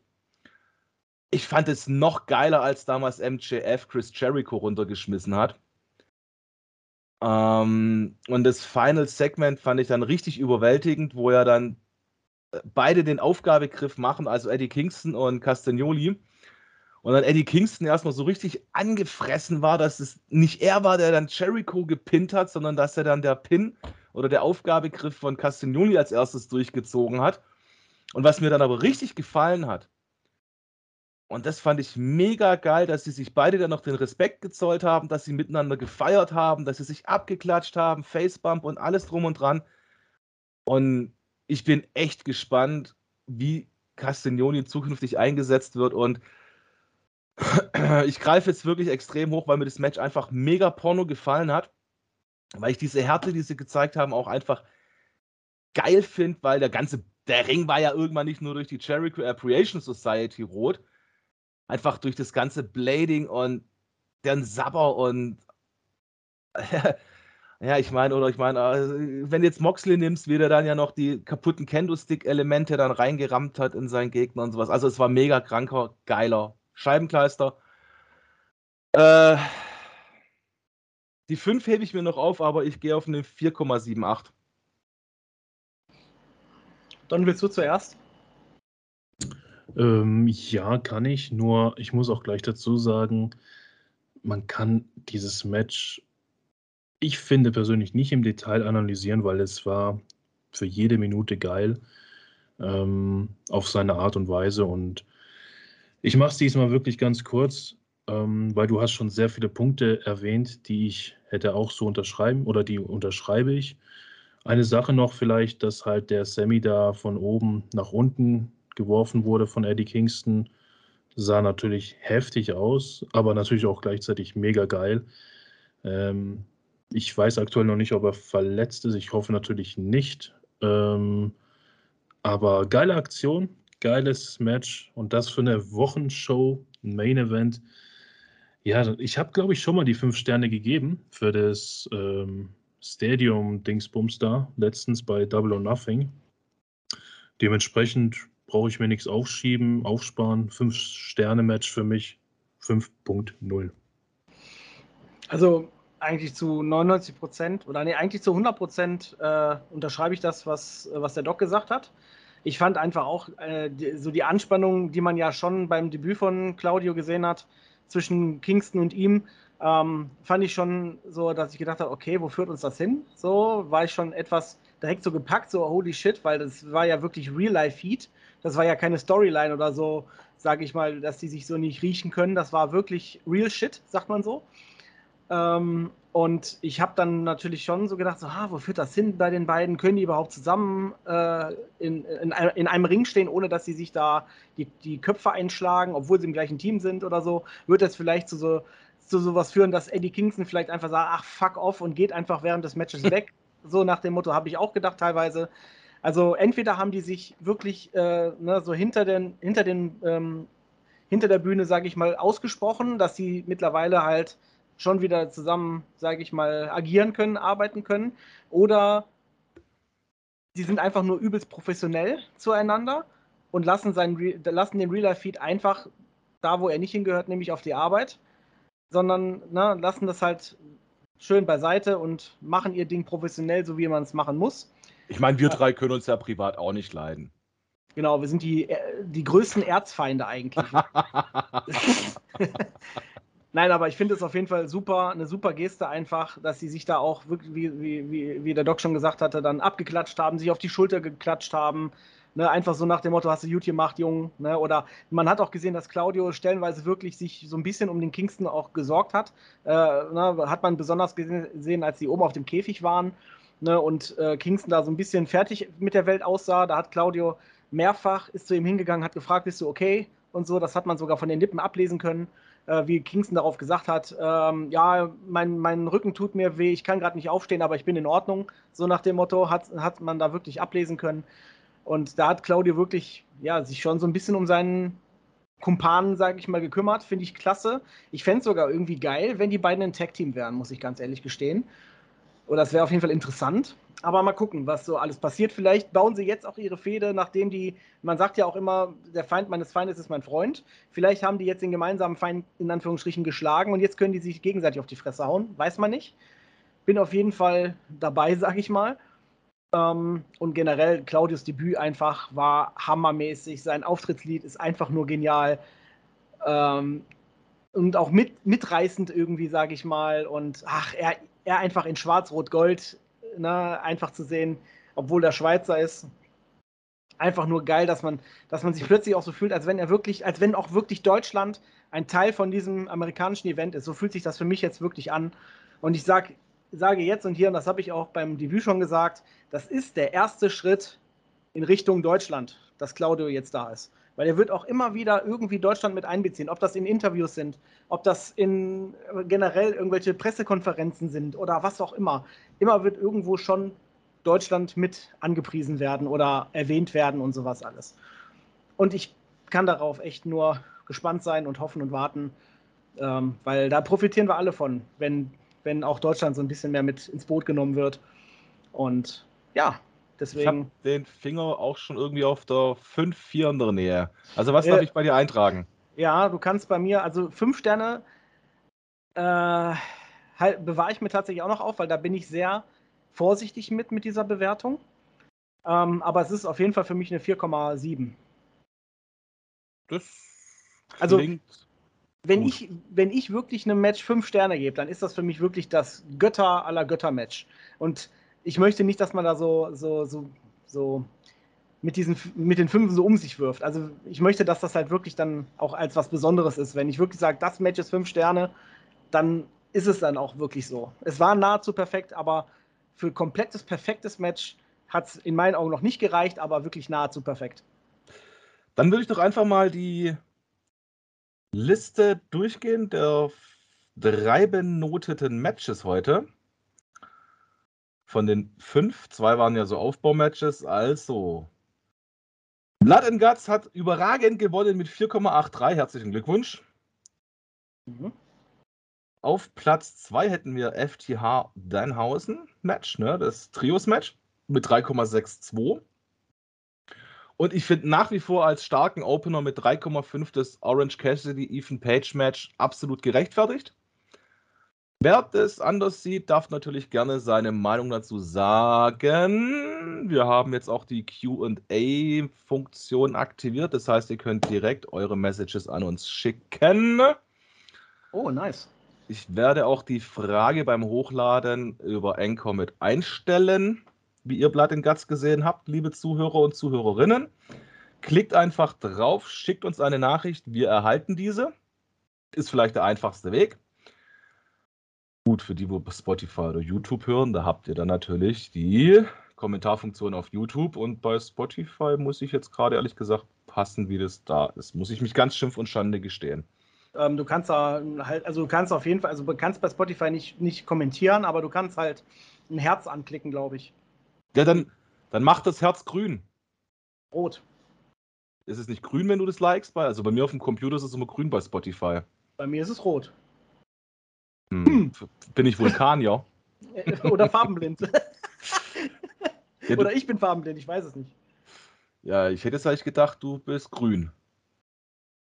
S1: ich fand es noch geiler, als damals MJF Chris Jericho runtergeschmissen hat. Ähm, und das Final Segment fand ich dann richtig überwältigend, wo er dann beide den Aufgabegriff machen, also Eddie Kingston und Castagnoli. Und dann Eddie Kingston erstmal so richtig angefressen war, dass es nicht er war, der dann Jericho gepinnt hat, sondern dass er dann der Pin oder der Aufgabegriff von Castagnoli als erstes durchgezogen hat. Und was mir dann aber richtig gefallen hat, und das fand ich mega geil, dass sie sich beide dann noch den Respekt gezollt haben, dass sie miteinander gefeiert haben, dass sie sich abgeklatscht haben, Facebump und alles drum und dran. Und ich bin echt gespannt, wie Castagnoni zukünftig eingesetzt wird und ich greife jetzt wirklich extrem hoch, weil mir das Match einfach mega porno gefallen hat, weil ich diese Härte, die sie gezeigt haben, auch einfach geil finde, weil der ganze, der Ring war ja irgendwann nicht nur durch die Jericho Appreciation Society rot, einfach durch das ganze Blading und der ein Sabber und ja, ich meine, oder ich meine, äh, wenn du jetzt Moxley nimmst, wie der dann ja noch die kaputten Kendo-Stick-Elemente dann reingerammt hat in seinen Gegner und sowas. Also es war mega kranker, geiler Scheibenkleister. Äh, die 5 hebe ich mir noch auf, aber ich gehe auf eine 4,78.
S2: Don, willst du zuerst?
S3: Ähm, ja, kann ich. Nur ich muss auch gleich dazu sagen, man kann dieses Match ich finde persönlich nicht im Detail analysieren, weil es war für jede Minute geil ähm, auf seine Art und Weise. Und ich mache es diesmal wirklich ganz kurz, ähm, weil du hast schon sehr viele Punkte erwähnt, die ich hätte auch so unterschreiben oder die unterschreibe ich. Eine Sache noch vielleicht, dass halt der Sammy da von oben nach unten geworfen wurde von Eddie Kingston, sah natürlich heftig aus, aber natürlich auch gleichzeitig mega geil. Ähm, ich weiß aktuell noch nicht, ob er verletzt ist. Ich hoffe natürlich nicht. Ähm, aber geile Aktion, geiles Match und das für eine Wochenshow, ein Main Event. Ja, ich habe, glaube ich, schon mal die fünf Sterne gegeben für das ähm, Stadium-Dingsbums da, letztens bei Double or Nothing. Dementsprechend brauche ich mir nichts aufschieben, aufsparen. Fünf Sterne Match für mich 5.0.
S2: Also eigentlich zu 99 Prozent oder nee, eigentlich zu 100 Prozent äh, unterschreibe ich das, was, was der Doc gesagt hat. Ich fand einfach auch äh, die, so die Anspannung, die man ja schon beim Debüt von Claudio gesehen hat, zwischen Kingston und ihm, ähm, fand ich schon so, dass ich gedacht habe, okay, wo führt uns das hin? So war ich schon etwas direkt so gepackt, so holy shit, weil das war ja wirklich Real-Life-Feed. Das war ja keine Storyline oder so, sage ich mal, dass die sich so nicht riechen können. Das war wirklich Real Shit, sagt man so. Ähm, und ich habe dann natürlich schon so gedacht, so, ah, wo führt das hin bei den beiden? Können die überhaupt zusammen äh, in, in, in, einem Ring stehen, ohne dass sie sich da die, die Köpfe einschlagen, obwohl sie im gleichen Team sind oder so? Wird das vielleicht zu so zu sowas führen, dass Eddie Kingston vielleicht einfach sagt, ach, fuck off und geht einfach während des Matches weg? so nach dem Motto habe ich auch gedacht teilweise. Also entweder haben die sich wirklich äh, ne, so hinter den, hinter den ähm, hinter der Bühne, sage ich mal, ausgesprochen, dass sie mittlerweile halt schon wieder zusammen, sage ich mal, agieren können, arbeiten können. Oder sie sind einfach nur übelst professionell zueinander und lassen, seinen, lassen den Real-Life-Feed einfach da, wo er nicht hingehört, nämlich auf die Arbeit, sondern ne, lassen das halt schön beiseite und machen ihr Ding professionell, so wie man es machen muss.
S1: Ich meine, wir drei können uns ja privat auch nicht leiden.
S2: Genau, wir sind die, äh, die größten Erzfeinde eigentlich. Nein, aber ich finde es auf jeden Fall super, eine super Geste einfach, dass sie sich da auch wirklich, wie, wie, wie der Doc schon gesagt hatte, dann abgeklatscht haben, sich auf die Schulter geklatscht haben. Ne, einfach so nach dem Motto, hast du gut gemacht, Jung. Ne, oder man hat auch gesehen, dass Claudio stellenweise wirklich sich so ein bisschen um den Kingston auch gesorgt hat. Äh, ne, hat man besonders gesehen, als sie oben auf dem Käfig waren ne, und äh, Kingston da so ein bisschen fertig mit der Welt aussah. Da hat Claudio mehrfach, ist zu ihm hingegangen, hat gefragt, bist du okay? Und so, das hat man sogar von den Lippen ablesen können wie Kingston darauf gesagt hat, ähm, ja, mein, mein Rücken tut mir weh, ich kann gerade nicht aufstehen, aber ich bin in Ordnung. So nach dem Motto hat, hat man da wirklich ablesen können. Und da hat Claudio wirklich ja, sich schon so ein bisschen um seinen Kumpanen, sage ich mal, gekümmert. Finde ich klasse. Ich fände es sogar irgendwie geil, wenn die beiden ein Tag-Team wären, muss ich ganz ehrlich gestehen. Oder das wäre auf jeden Fall interessant. Aber mal gucken, was so alles passiert. Vielleicht bauen sie jetzt auch ihre Fehde, nachdem die, man sagt ja auch immer, der Feind meines Feindes ist mein Freund. Vielleicht haben die jetzt den gemeinsamen Feind in Anführungsstrichen geschlagen und jetzt können die sich gegenseitig auf die Fresse hauen. Weiß man nicht. Bin auf jeden Fall dabei, sag ich mal. Ähm, und generell, Claudius Debüt einfach war hammermäßig. Sein Auftrittslied ist einfach nur genial. Ähm, und auch mit, mitreißend irgendwie, sag ich mal. Und ach, er, er einfach in Schwarz-Rot-Gold ne, einfach zu sehen, obwohl der Schweizer ist. Einfach nur geil, dass man, dass man sich plötzlich auch so fühlt, als wenn er wirklich, als wenn auch wirklich Deutschland ein Teil von diesem amerikanischen Event ist. So fühlt sich das für mich jetzt wirklich an. Und ich sag, sage jetzt und hier, und das habe ich auch beim Debüt schon gesagt, das ist der erste Schritt in Richtung Deutschland, dass Claudio jetzt da ist. Weil er wird auch immer wieder irgendwie Deutschland mit einbeziehen, ob das in Interviews sind, ob das in generell irgendwelche Pressekonferenzen sind oder was auch immer. Immer wird irgendwo schon Deutschland mit angepriesen werden oder erwähnt werden und sowas alles. Und ich kann darauf echt nur gespannt sein und hoffen und warten, Ähm, weil da profitieren wir alle von, wenn, wenn auch Deutschland so ein bisschen mehr mit ins Boot genommen wird. Und ja, deswegen. Ich habe
S1: den Finger auch schon irgendwie auf der 5-4 in der Nähe. Also was äh, darf ich bei dir eintragen?
S2: Ja, du kannst bei mir, also 5 Sterne äh, halt, bewahre ich mir tatsächlich auch noch auf, weil da bin ich sehr vorsichtig mit, mit dieser Bewertung. Ähm, aber es ist auf jeden Fall für mich eine 4,7.
S1: Das also,
S2: wenn ich, wenn ich wirklich einem Match fünf Sterne gebe, dann ist das für mich wirklich das Götter aller Götter-Match. Und ich möchte nicht, dass man da so, so, so, so mit, diesen, mit den Fünfen so um sich wirft. Also ich möchte, dass das halt wirklich dann auch als was Besonderes ist. Wenn ich wirklich sage, das Match ist fünf Sterne, dann ist es dann auch wirklich so. Es war nahezu perfekt, aber für komplettes, perfektes Match hat es in meinen Augen noch nicht gereicht, aber wirklich nahezu perfekt.
S1: Dann würde ich doch einfach mal die Liste durchgehen der drei benoteten Matches heute. Von den fünf, zwei waren ja so Aufbaumatches, also Blood and Guts hat überragend gewonnen mit 4,83. Herzlichen Glückwunsch. Mhm. Auf Platz 2 hätten wir FTH Danhausen Match, ne, das Trios-Match mit 3,62. Und ich finde nach wie vor als starken Opener mit 3,5 das Orange Cassidy Ethan Page Match absolut gerechtfertigt. Wer das anders sieht, darf natürlich gerne seine Meinung dazu sagen. Wir haben jetzt auch die QA-Funktion aktiviert. Das heißt, ihr könnt direkt eure Messages an uns schicken.
S2: Oh, nice.
S1: Ich werde auch die Frage beim Hochladen über Anchor mit einstellen wie ihr Blood in Guts gesehen habt, liebe Zuhörer und Zuhörerinnen. Klickt einfach drauf, schickt uns eine Nachricht, wir erhalten diese. Ist vielleicht der einfachste Weg. Gut, für die, wo Spotify oder YouTube hören, da habt ihr dann natürlich die Kommentarfunktion auf YouTube und bei Spotify muss ich jetzt gerade ehrlich gesagt passen, wie das da ist. Muss ich mich ganz schimpf und schande gestehen.
S2: Ähm, du kannst da halt, also du kannst auf jeden Fall, also du kannst bei Spotify nicht, nicht kommentieren, aber du kannst halt ein Herz anklicken, glaube ich.
S1: Ja, dann, dann mach das Herz grün.
S2: Rot.
S1: Ist es nicht grün, wenn du das likest? Bei, also bei mir auf dem Computer ist es immer grün bei Spotify.
S2: Bei mir ist es rot.
S1: Hm. Bin ich Vulkanier?
S2: Oder farbenblind. Oder ich bin farbenblind, ich weiß es nicht.
S1: Ja, ich hätte es eigentlich gedacht, du bist grün.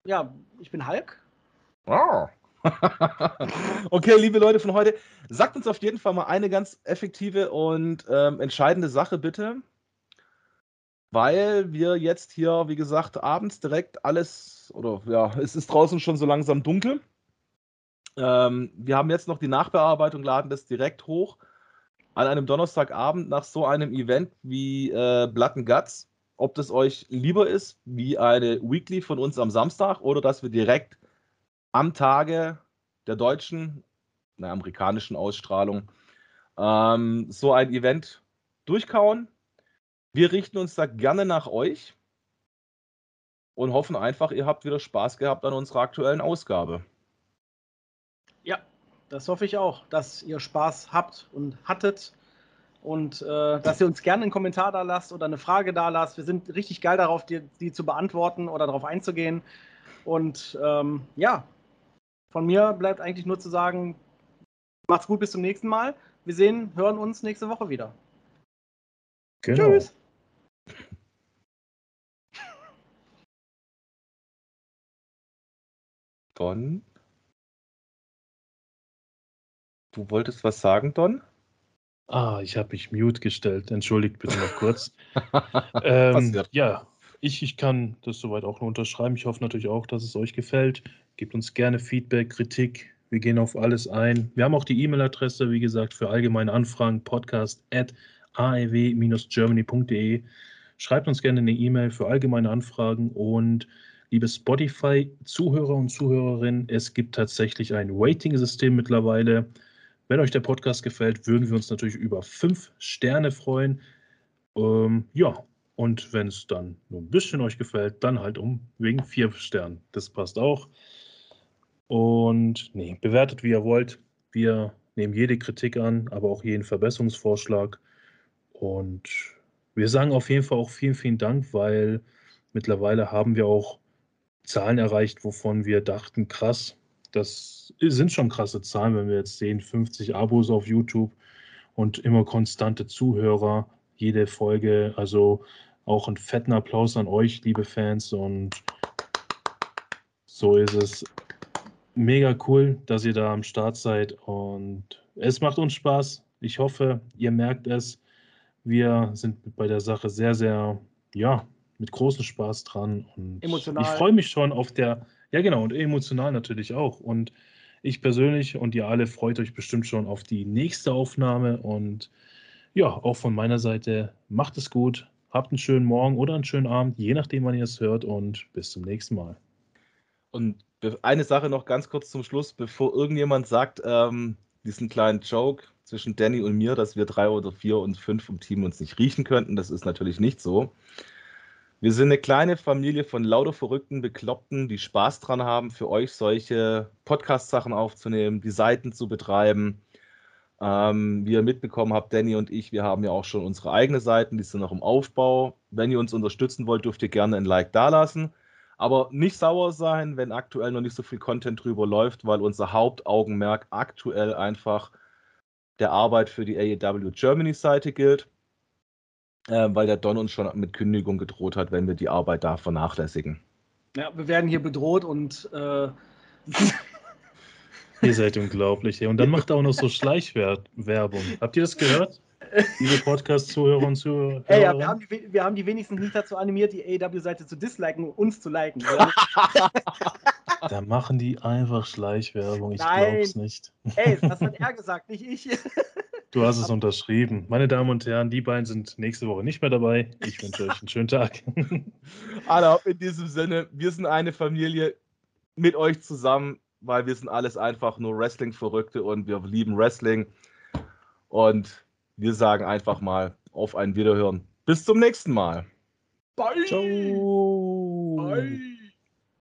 S2: Ja, ich bin Hulk.
S1: Oh. okay, liebe Leute von heute, sagt uns auf jeden Fall mal eine ganz effektive und ähm, entscheidende Sache bitte, weil wir jetzt hier, wie gesagt, abends direkt alles, oder ja, es ist draußen schon so langsam dunkel. Ähm, wir haben jetzt noch die Nachbearbeitung, laden das direkt hoch an einem Donnerstagabend nach so einem Event wie äh, Blood and Guts. Ob das euch lieber ist wie eine Weekly von uns am Samstag oder dass wir direkt am Tage der deutschen, einer amerikanischen Ausstrahlung ähm, so ein Event durchkauen. Wir richten uns da gerne nach euch und hoffen einfach, ihr habt wieder Spaß gehabt an unserer aktuellen Ausgabe.
S2: Ja, das hoffe ich auch, dass ihr Spaß habt und hattet und äh, dass ihr uns gerne einen Kommentar da lasst oder eine Frage da lasst. Wir sind richtig geil darauf, die, die zu beantworten oder darauf einzugehen. Und ähm, ja, von mir bleibt eigentlich nur zu sagen, macht's gut, bis zum nächsten Mal. Wir sehen, hören uns nächste Woche wieder.
S1: Genau. Tschüss. Don? Du wolltest was sagen, Don?
S3: Ah, ich habe mich mute gestellt. Entschuldigt bitte noch kurz. ähm, ja, ich, ich kann das soweit auch nur unterschreiben. Ich hoffe natürlich auch, dass es euch gefällt. Gebt uns gerne Feedback, Kritik. Wir gehen auf alles ein. Wir haben auch die E-Mail-Adresse, wie gesagt, für allgemeine Anfragen, podcast at aew-germany.de. Schreibt uns gerne eine E-Mail für allgemeine Anfragen und liebe Spotify-Zuhörer und Zuhörerinnen, es gibt tatsächlich ein Rating-System mittlerweile. Wenn euch der Podcast gefällt, würden wir uns natürlich über fünf Sterne freuen. Ähm, ja, und wenn es dann nur ein bisschen euch gefällt, dann halt um wegen vier Sternen. Das passt auch. Und nee, bewertet wie ihr wollt. Wir nehmen jede Kritik an, aber auch jeden Verbesserungsvorschlag. Und wir sagen auf jeden Fall auch vielen, vielen Dank, weil mittlerweile haben wir auch Zahlen erreicht, wovon wir dachten, krass, das sind schon krasse Zahlen, wenn wir jetzt sehen, 50 Abos auf YouTube und immer konstante Zuhörer, jede Folge. Also auch einen fetten Applaus an euch, liebe Fans. Und so ist es mega cool, dass ihr da am Start seid. Und es macht uns Spaß. Ich hoffe, ihr merkt es. Wir sind bei der Sache sehr, sehr, ja, mit großem Spaß dran. Und
S2: Emotional.
S3: Ich freue mich schon auf der, ja genau, und emotional natürlich auch. Und ich persönlich und ihr alle freut euch bestimmt schon auf die nächste Aufnahme. Und ja, auch von meiner Seite, macht es gut, habt einen schönen Morgen oder einen schönen Abend, je nachdem, wann ihr es hört. Und bis zum nächsten Mal.
S1: Und eine Sache noch ganz kurz zum Schluss, bevor irgendjemand sagt, ähm, diesen kleinen Joke zwischen Danny und mir, dass wir drei oder vier und fünf im Team uns nicht riechen könnten. Das ist natürlich nicht so. Wir sind eine kleine Familie von lauter verrückten Bekloppten, die Spaß dran haben, für euch solche Podcast-Sachen aufzunehmen, die Seiten zu betreiben. Ähm, wie ihr mitbekommen habt, Danny und ich, wir haben ja auch schon unsere eigenen Seiten, die sind noch im Aufbau. Wenn ihr uns unterstützen wollt, dürft ihr gerne ein Like dalassen. Aber nicht sauer sein, wenn aktuell noch nicht so viel Content drüber läuft, weil unser Hauptaugenmerk aktuell einfach der Arbeit für die AEW Germany Seite gilt, äh, weil der Don uns schon mit Kündigung gedroht hat, wenn wir die Arbeit da vernachlässigen.
S2: Ja, wir werden hier bedroht und äh,
S3: Ihr seid unglaublich. Und dann macht er auch noch so Schleichwerbung. Habt ihr das gehört? Liebe Podcast-Zuhörer und Zuhörer.
S2: Ey, ja, wir, haben die, wir haben die wenigstens nicht dazu animiert, die AEW-Seite zu disliken und uns zu liken.
S3: da machen die einfach Schleichwerbung. Ich Nein. glaub's nicht.
S2: Ey, das hat er gesagt, nicht ich.
S3: Du hast es unterschrieben. Meine Damen und Herren, die beiden sind nächste Woche nicht mehr dabei. Ich wünsche euch einen schönen Tag.
S1: Alle, in diesem Sinne, wir sind eine Familie mit euch zusammen, weil wir sind alles einfach nur Wrestling-Verrückte und wir lieben Wrestling. Und wir sagen einfach mal auf ein Wiederhören. Bis zum nächsten Mal.
S2: Bye.
S3: Ciao.
S2: Bye.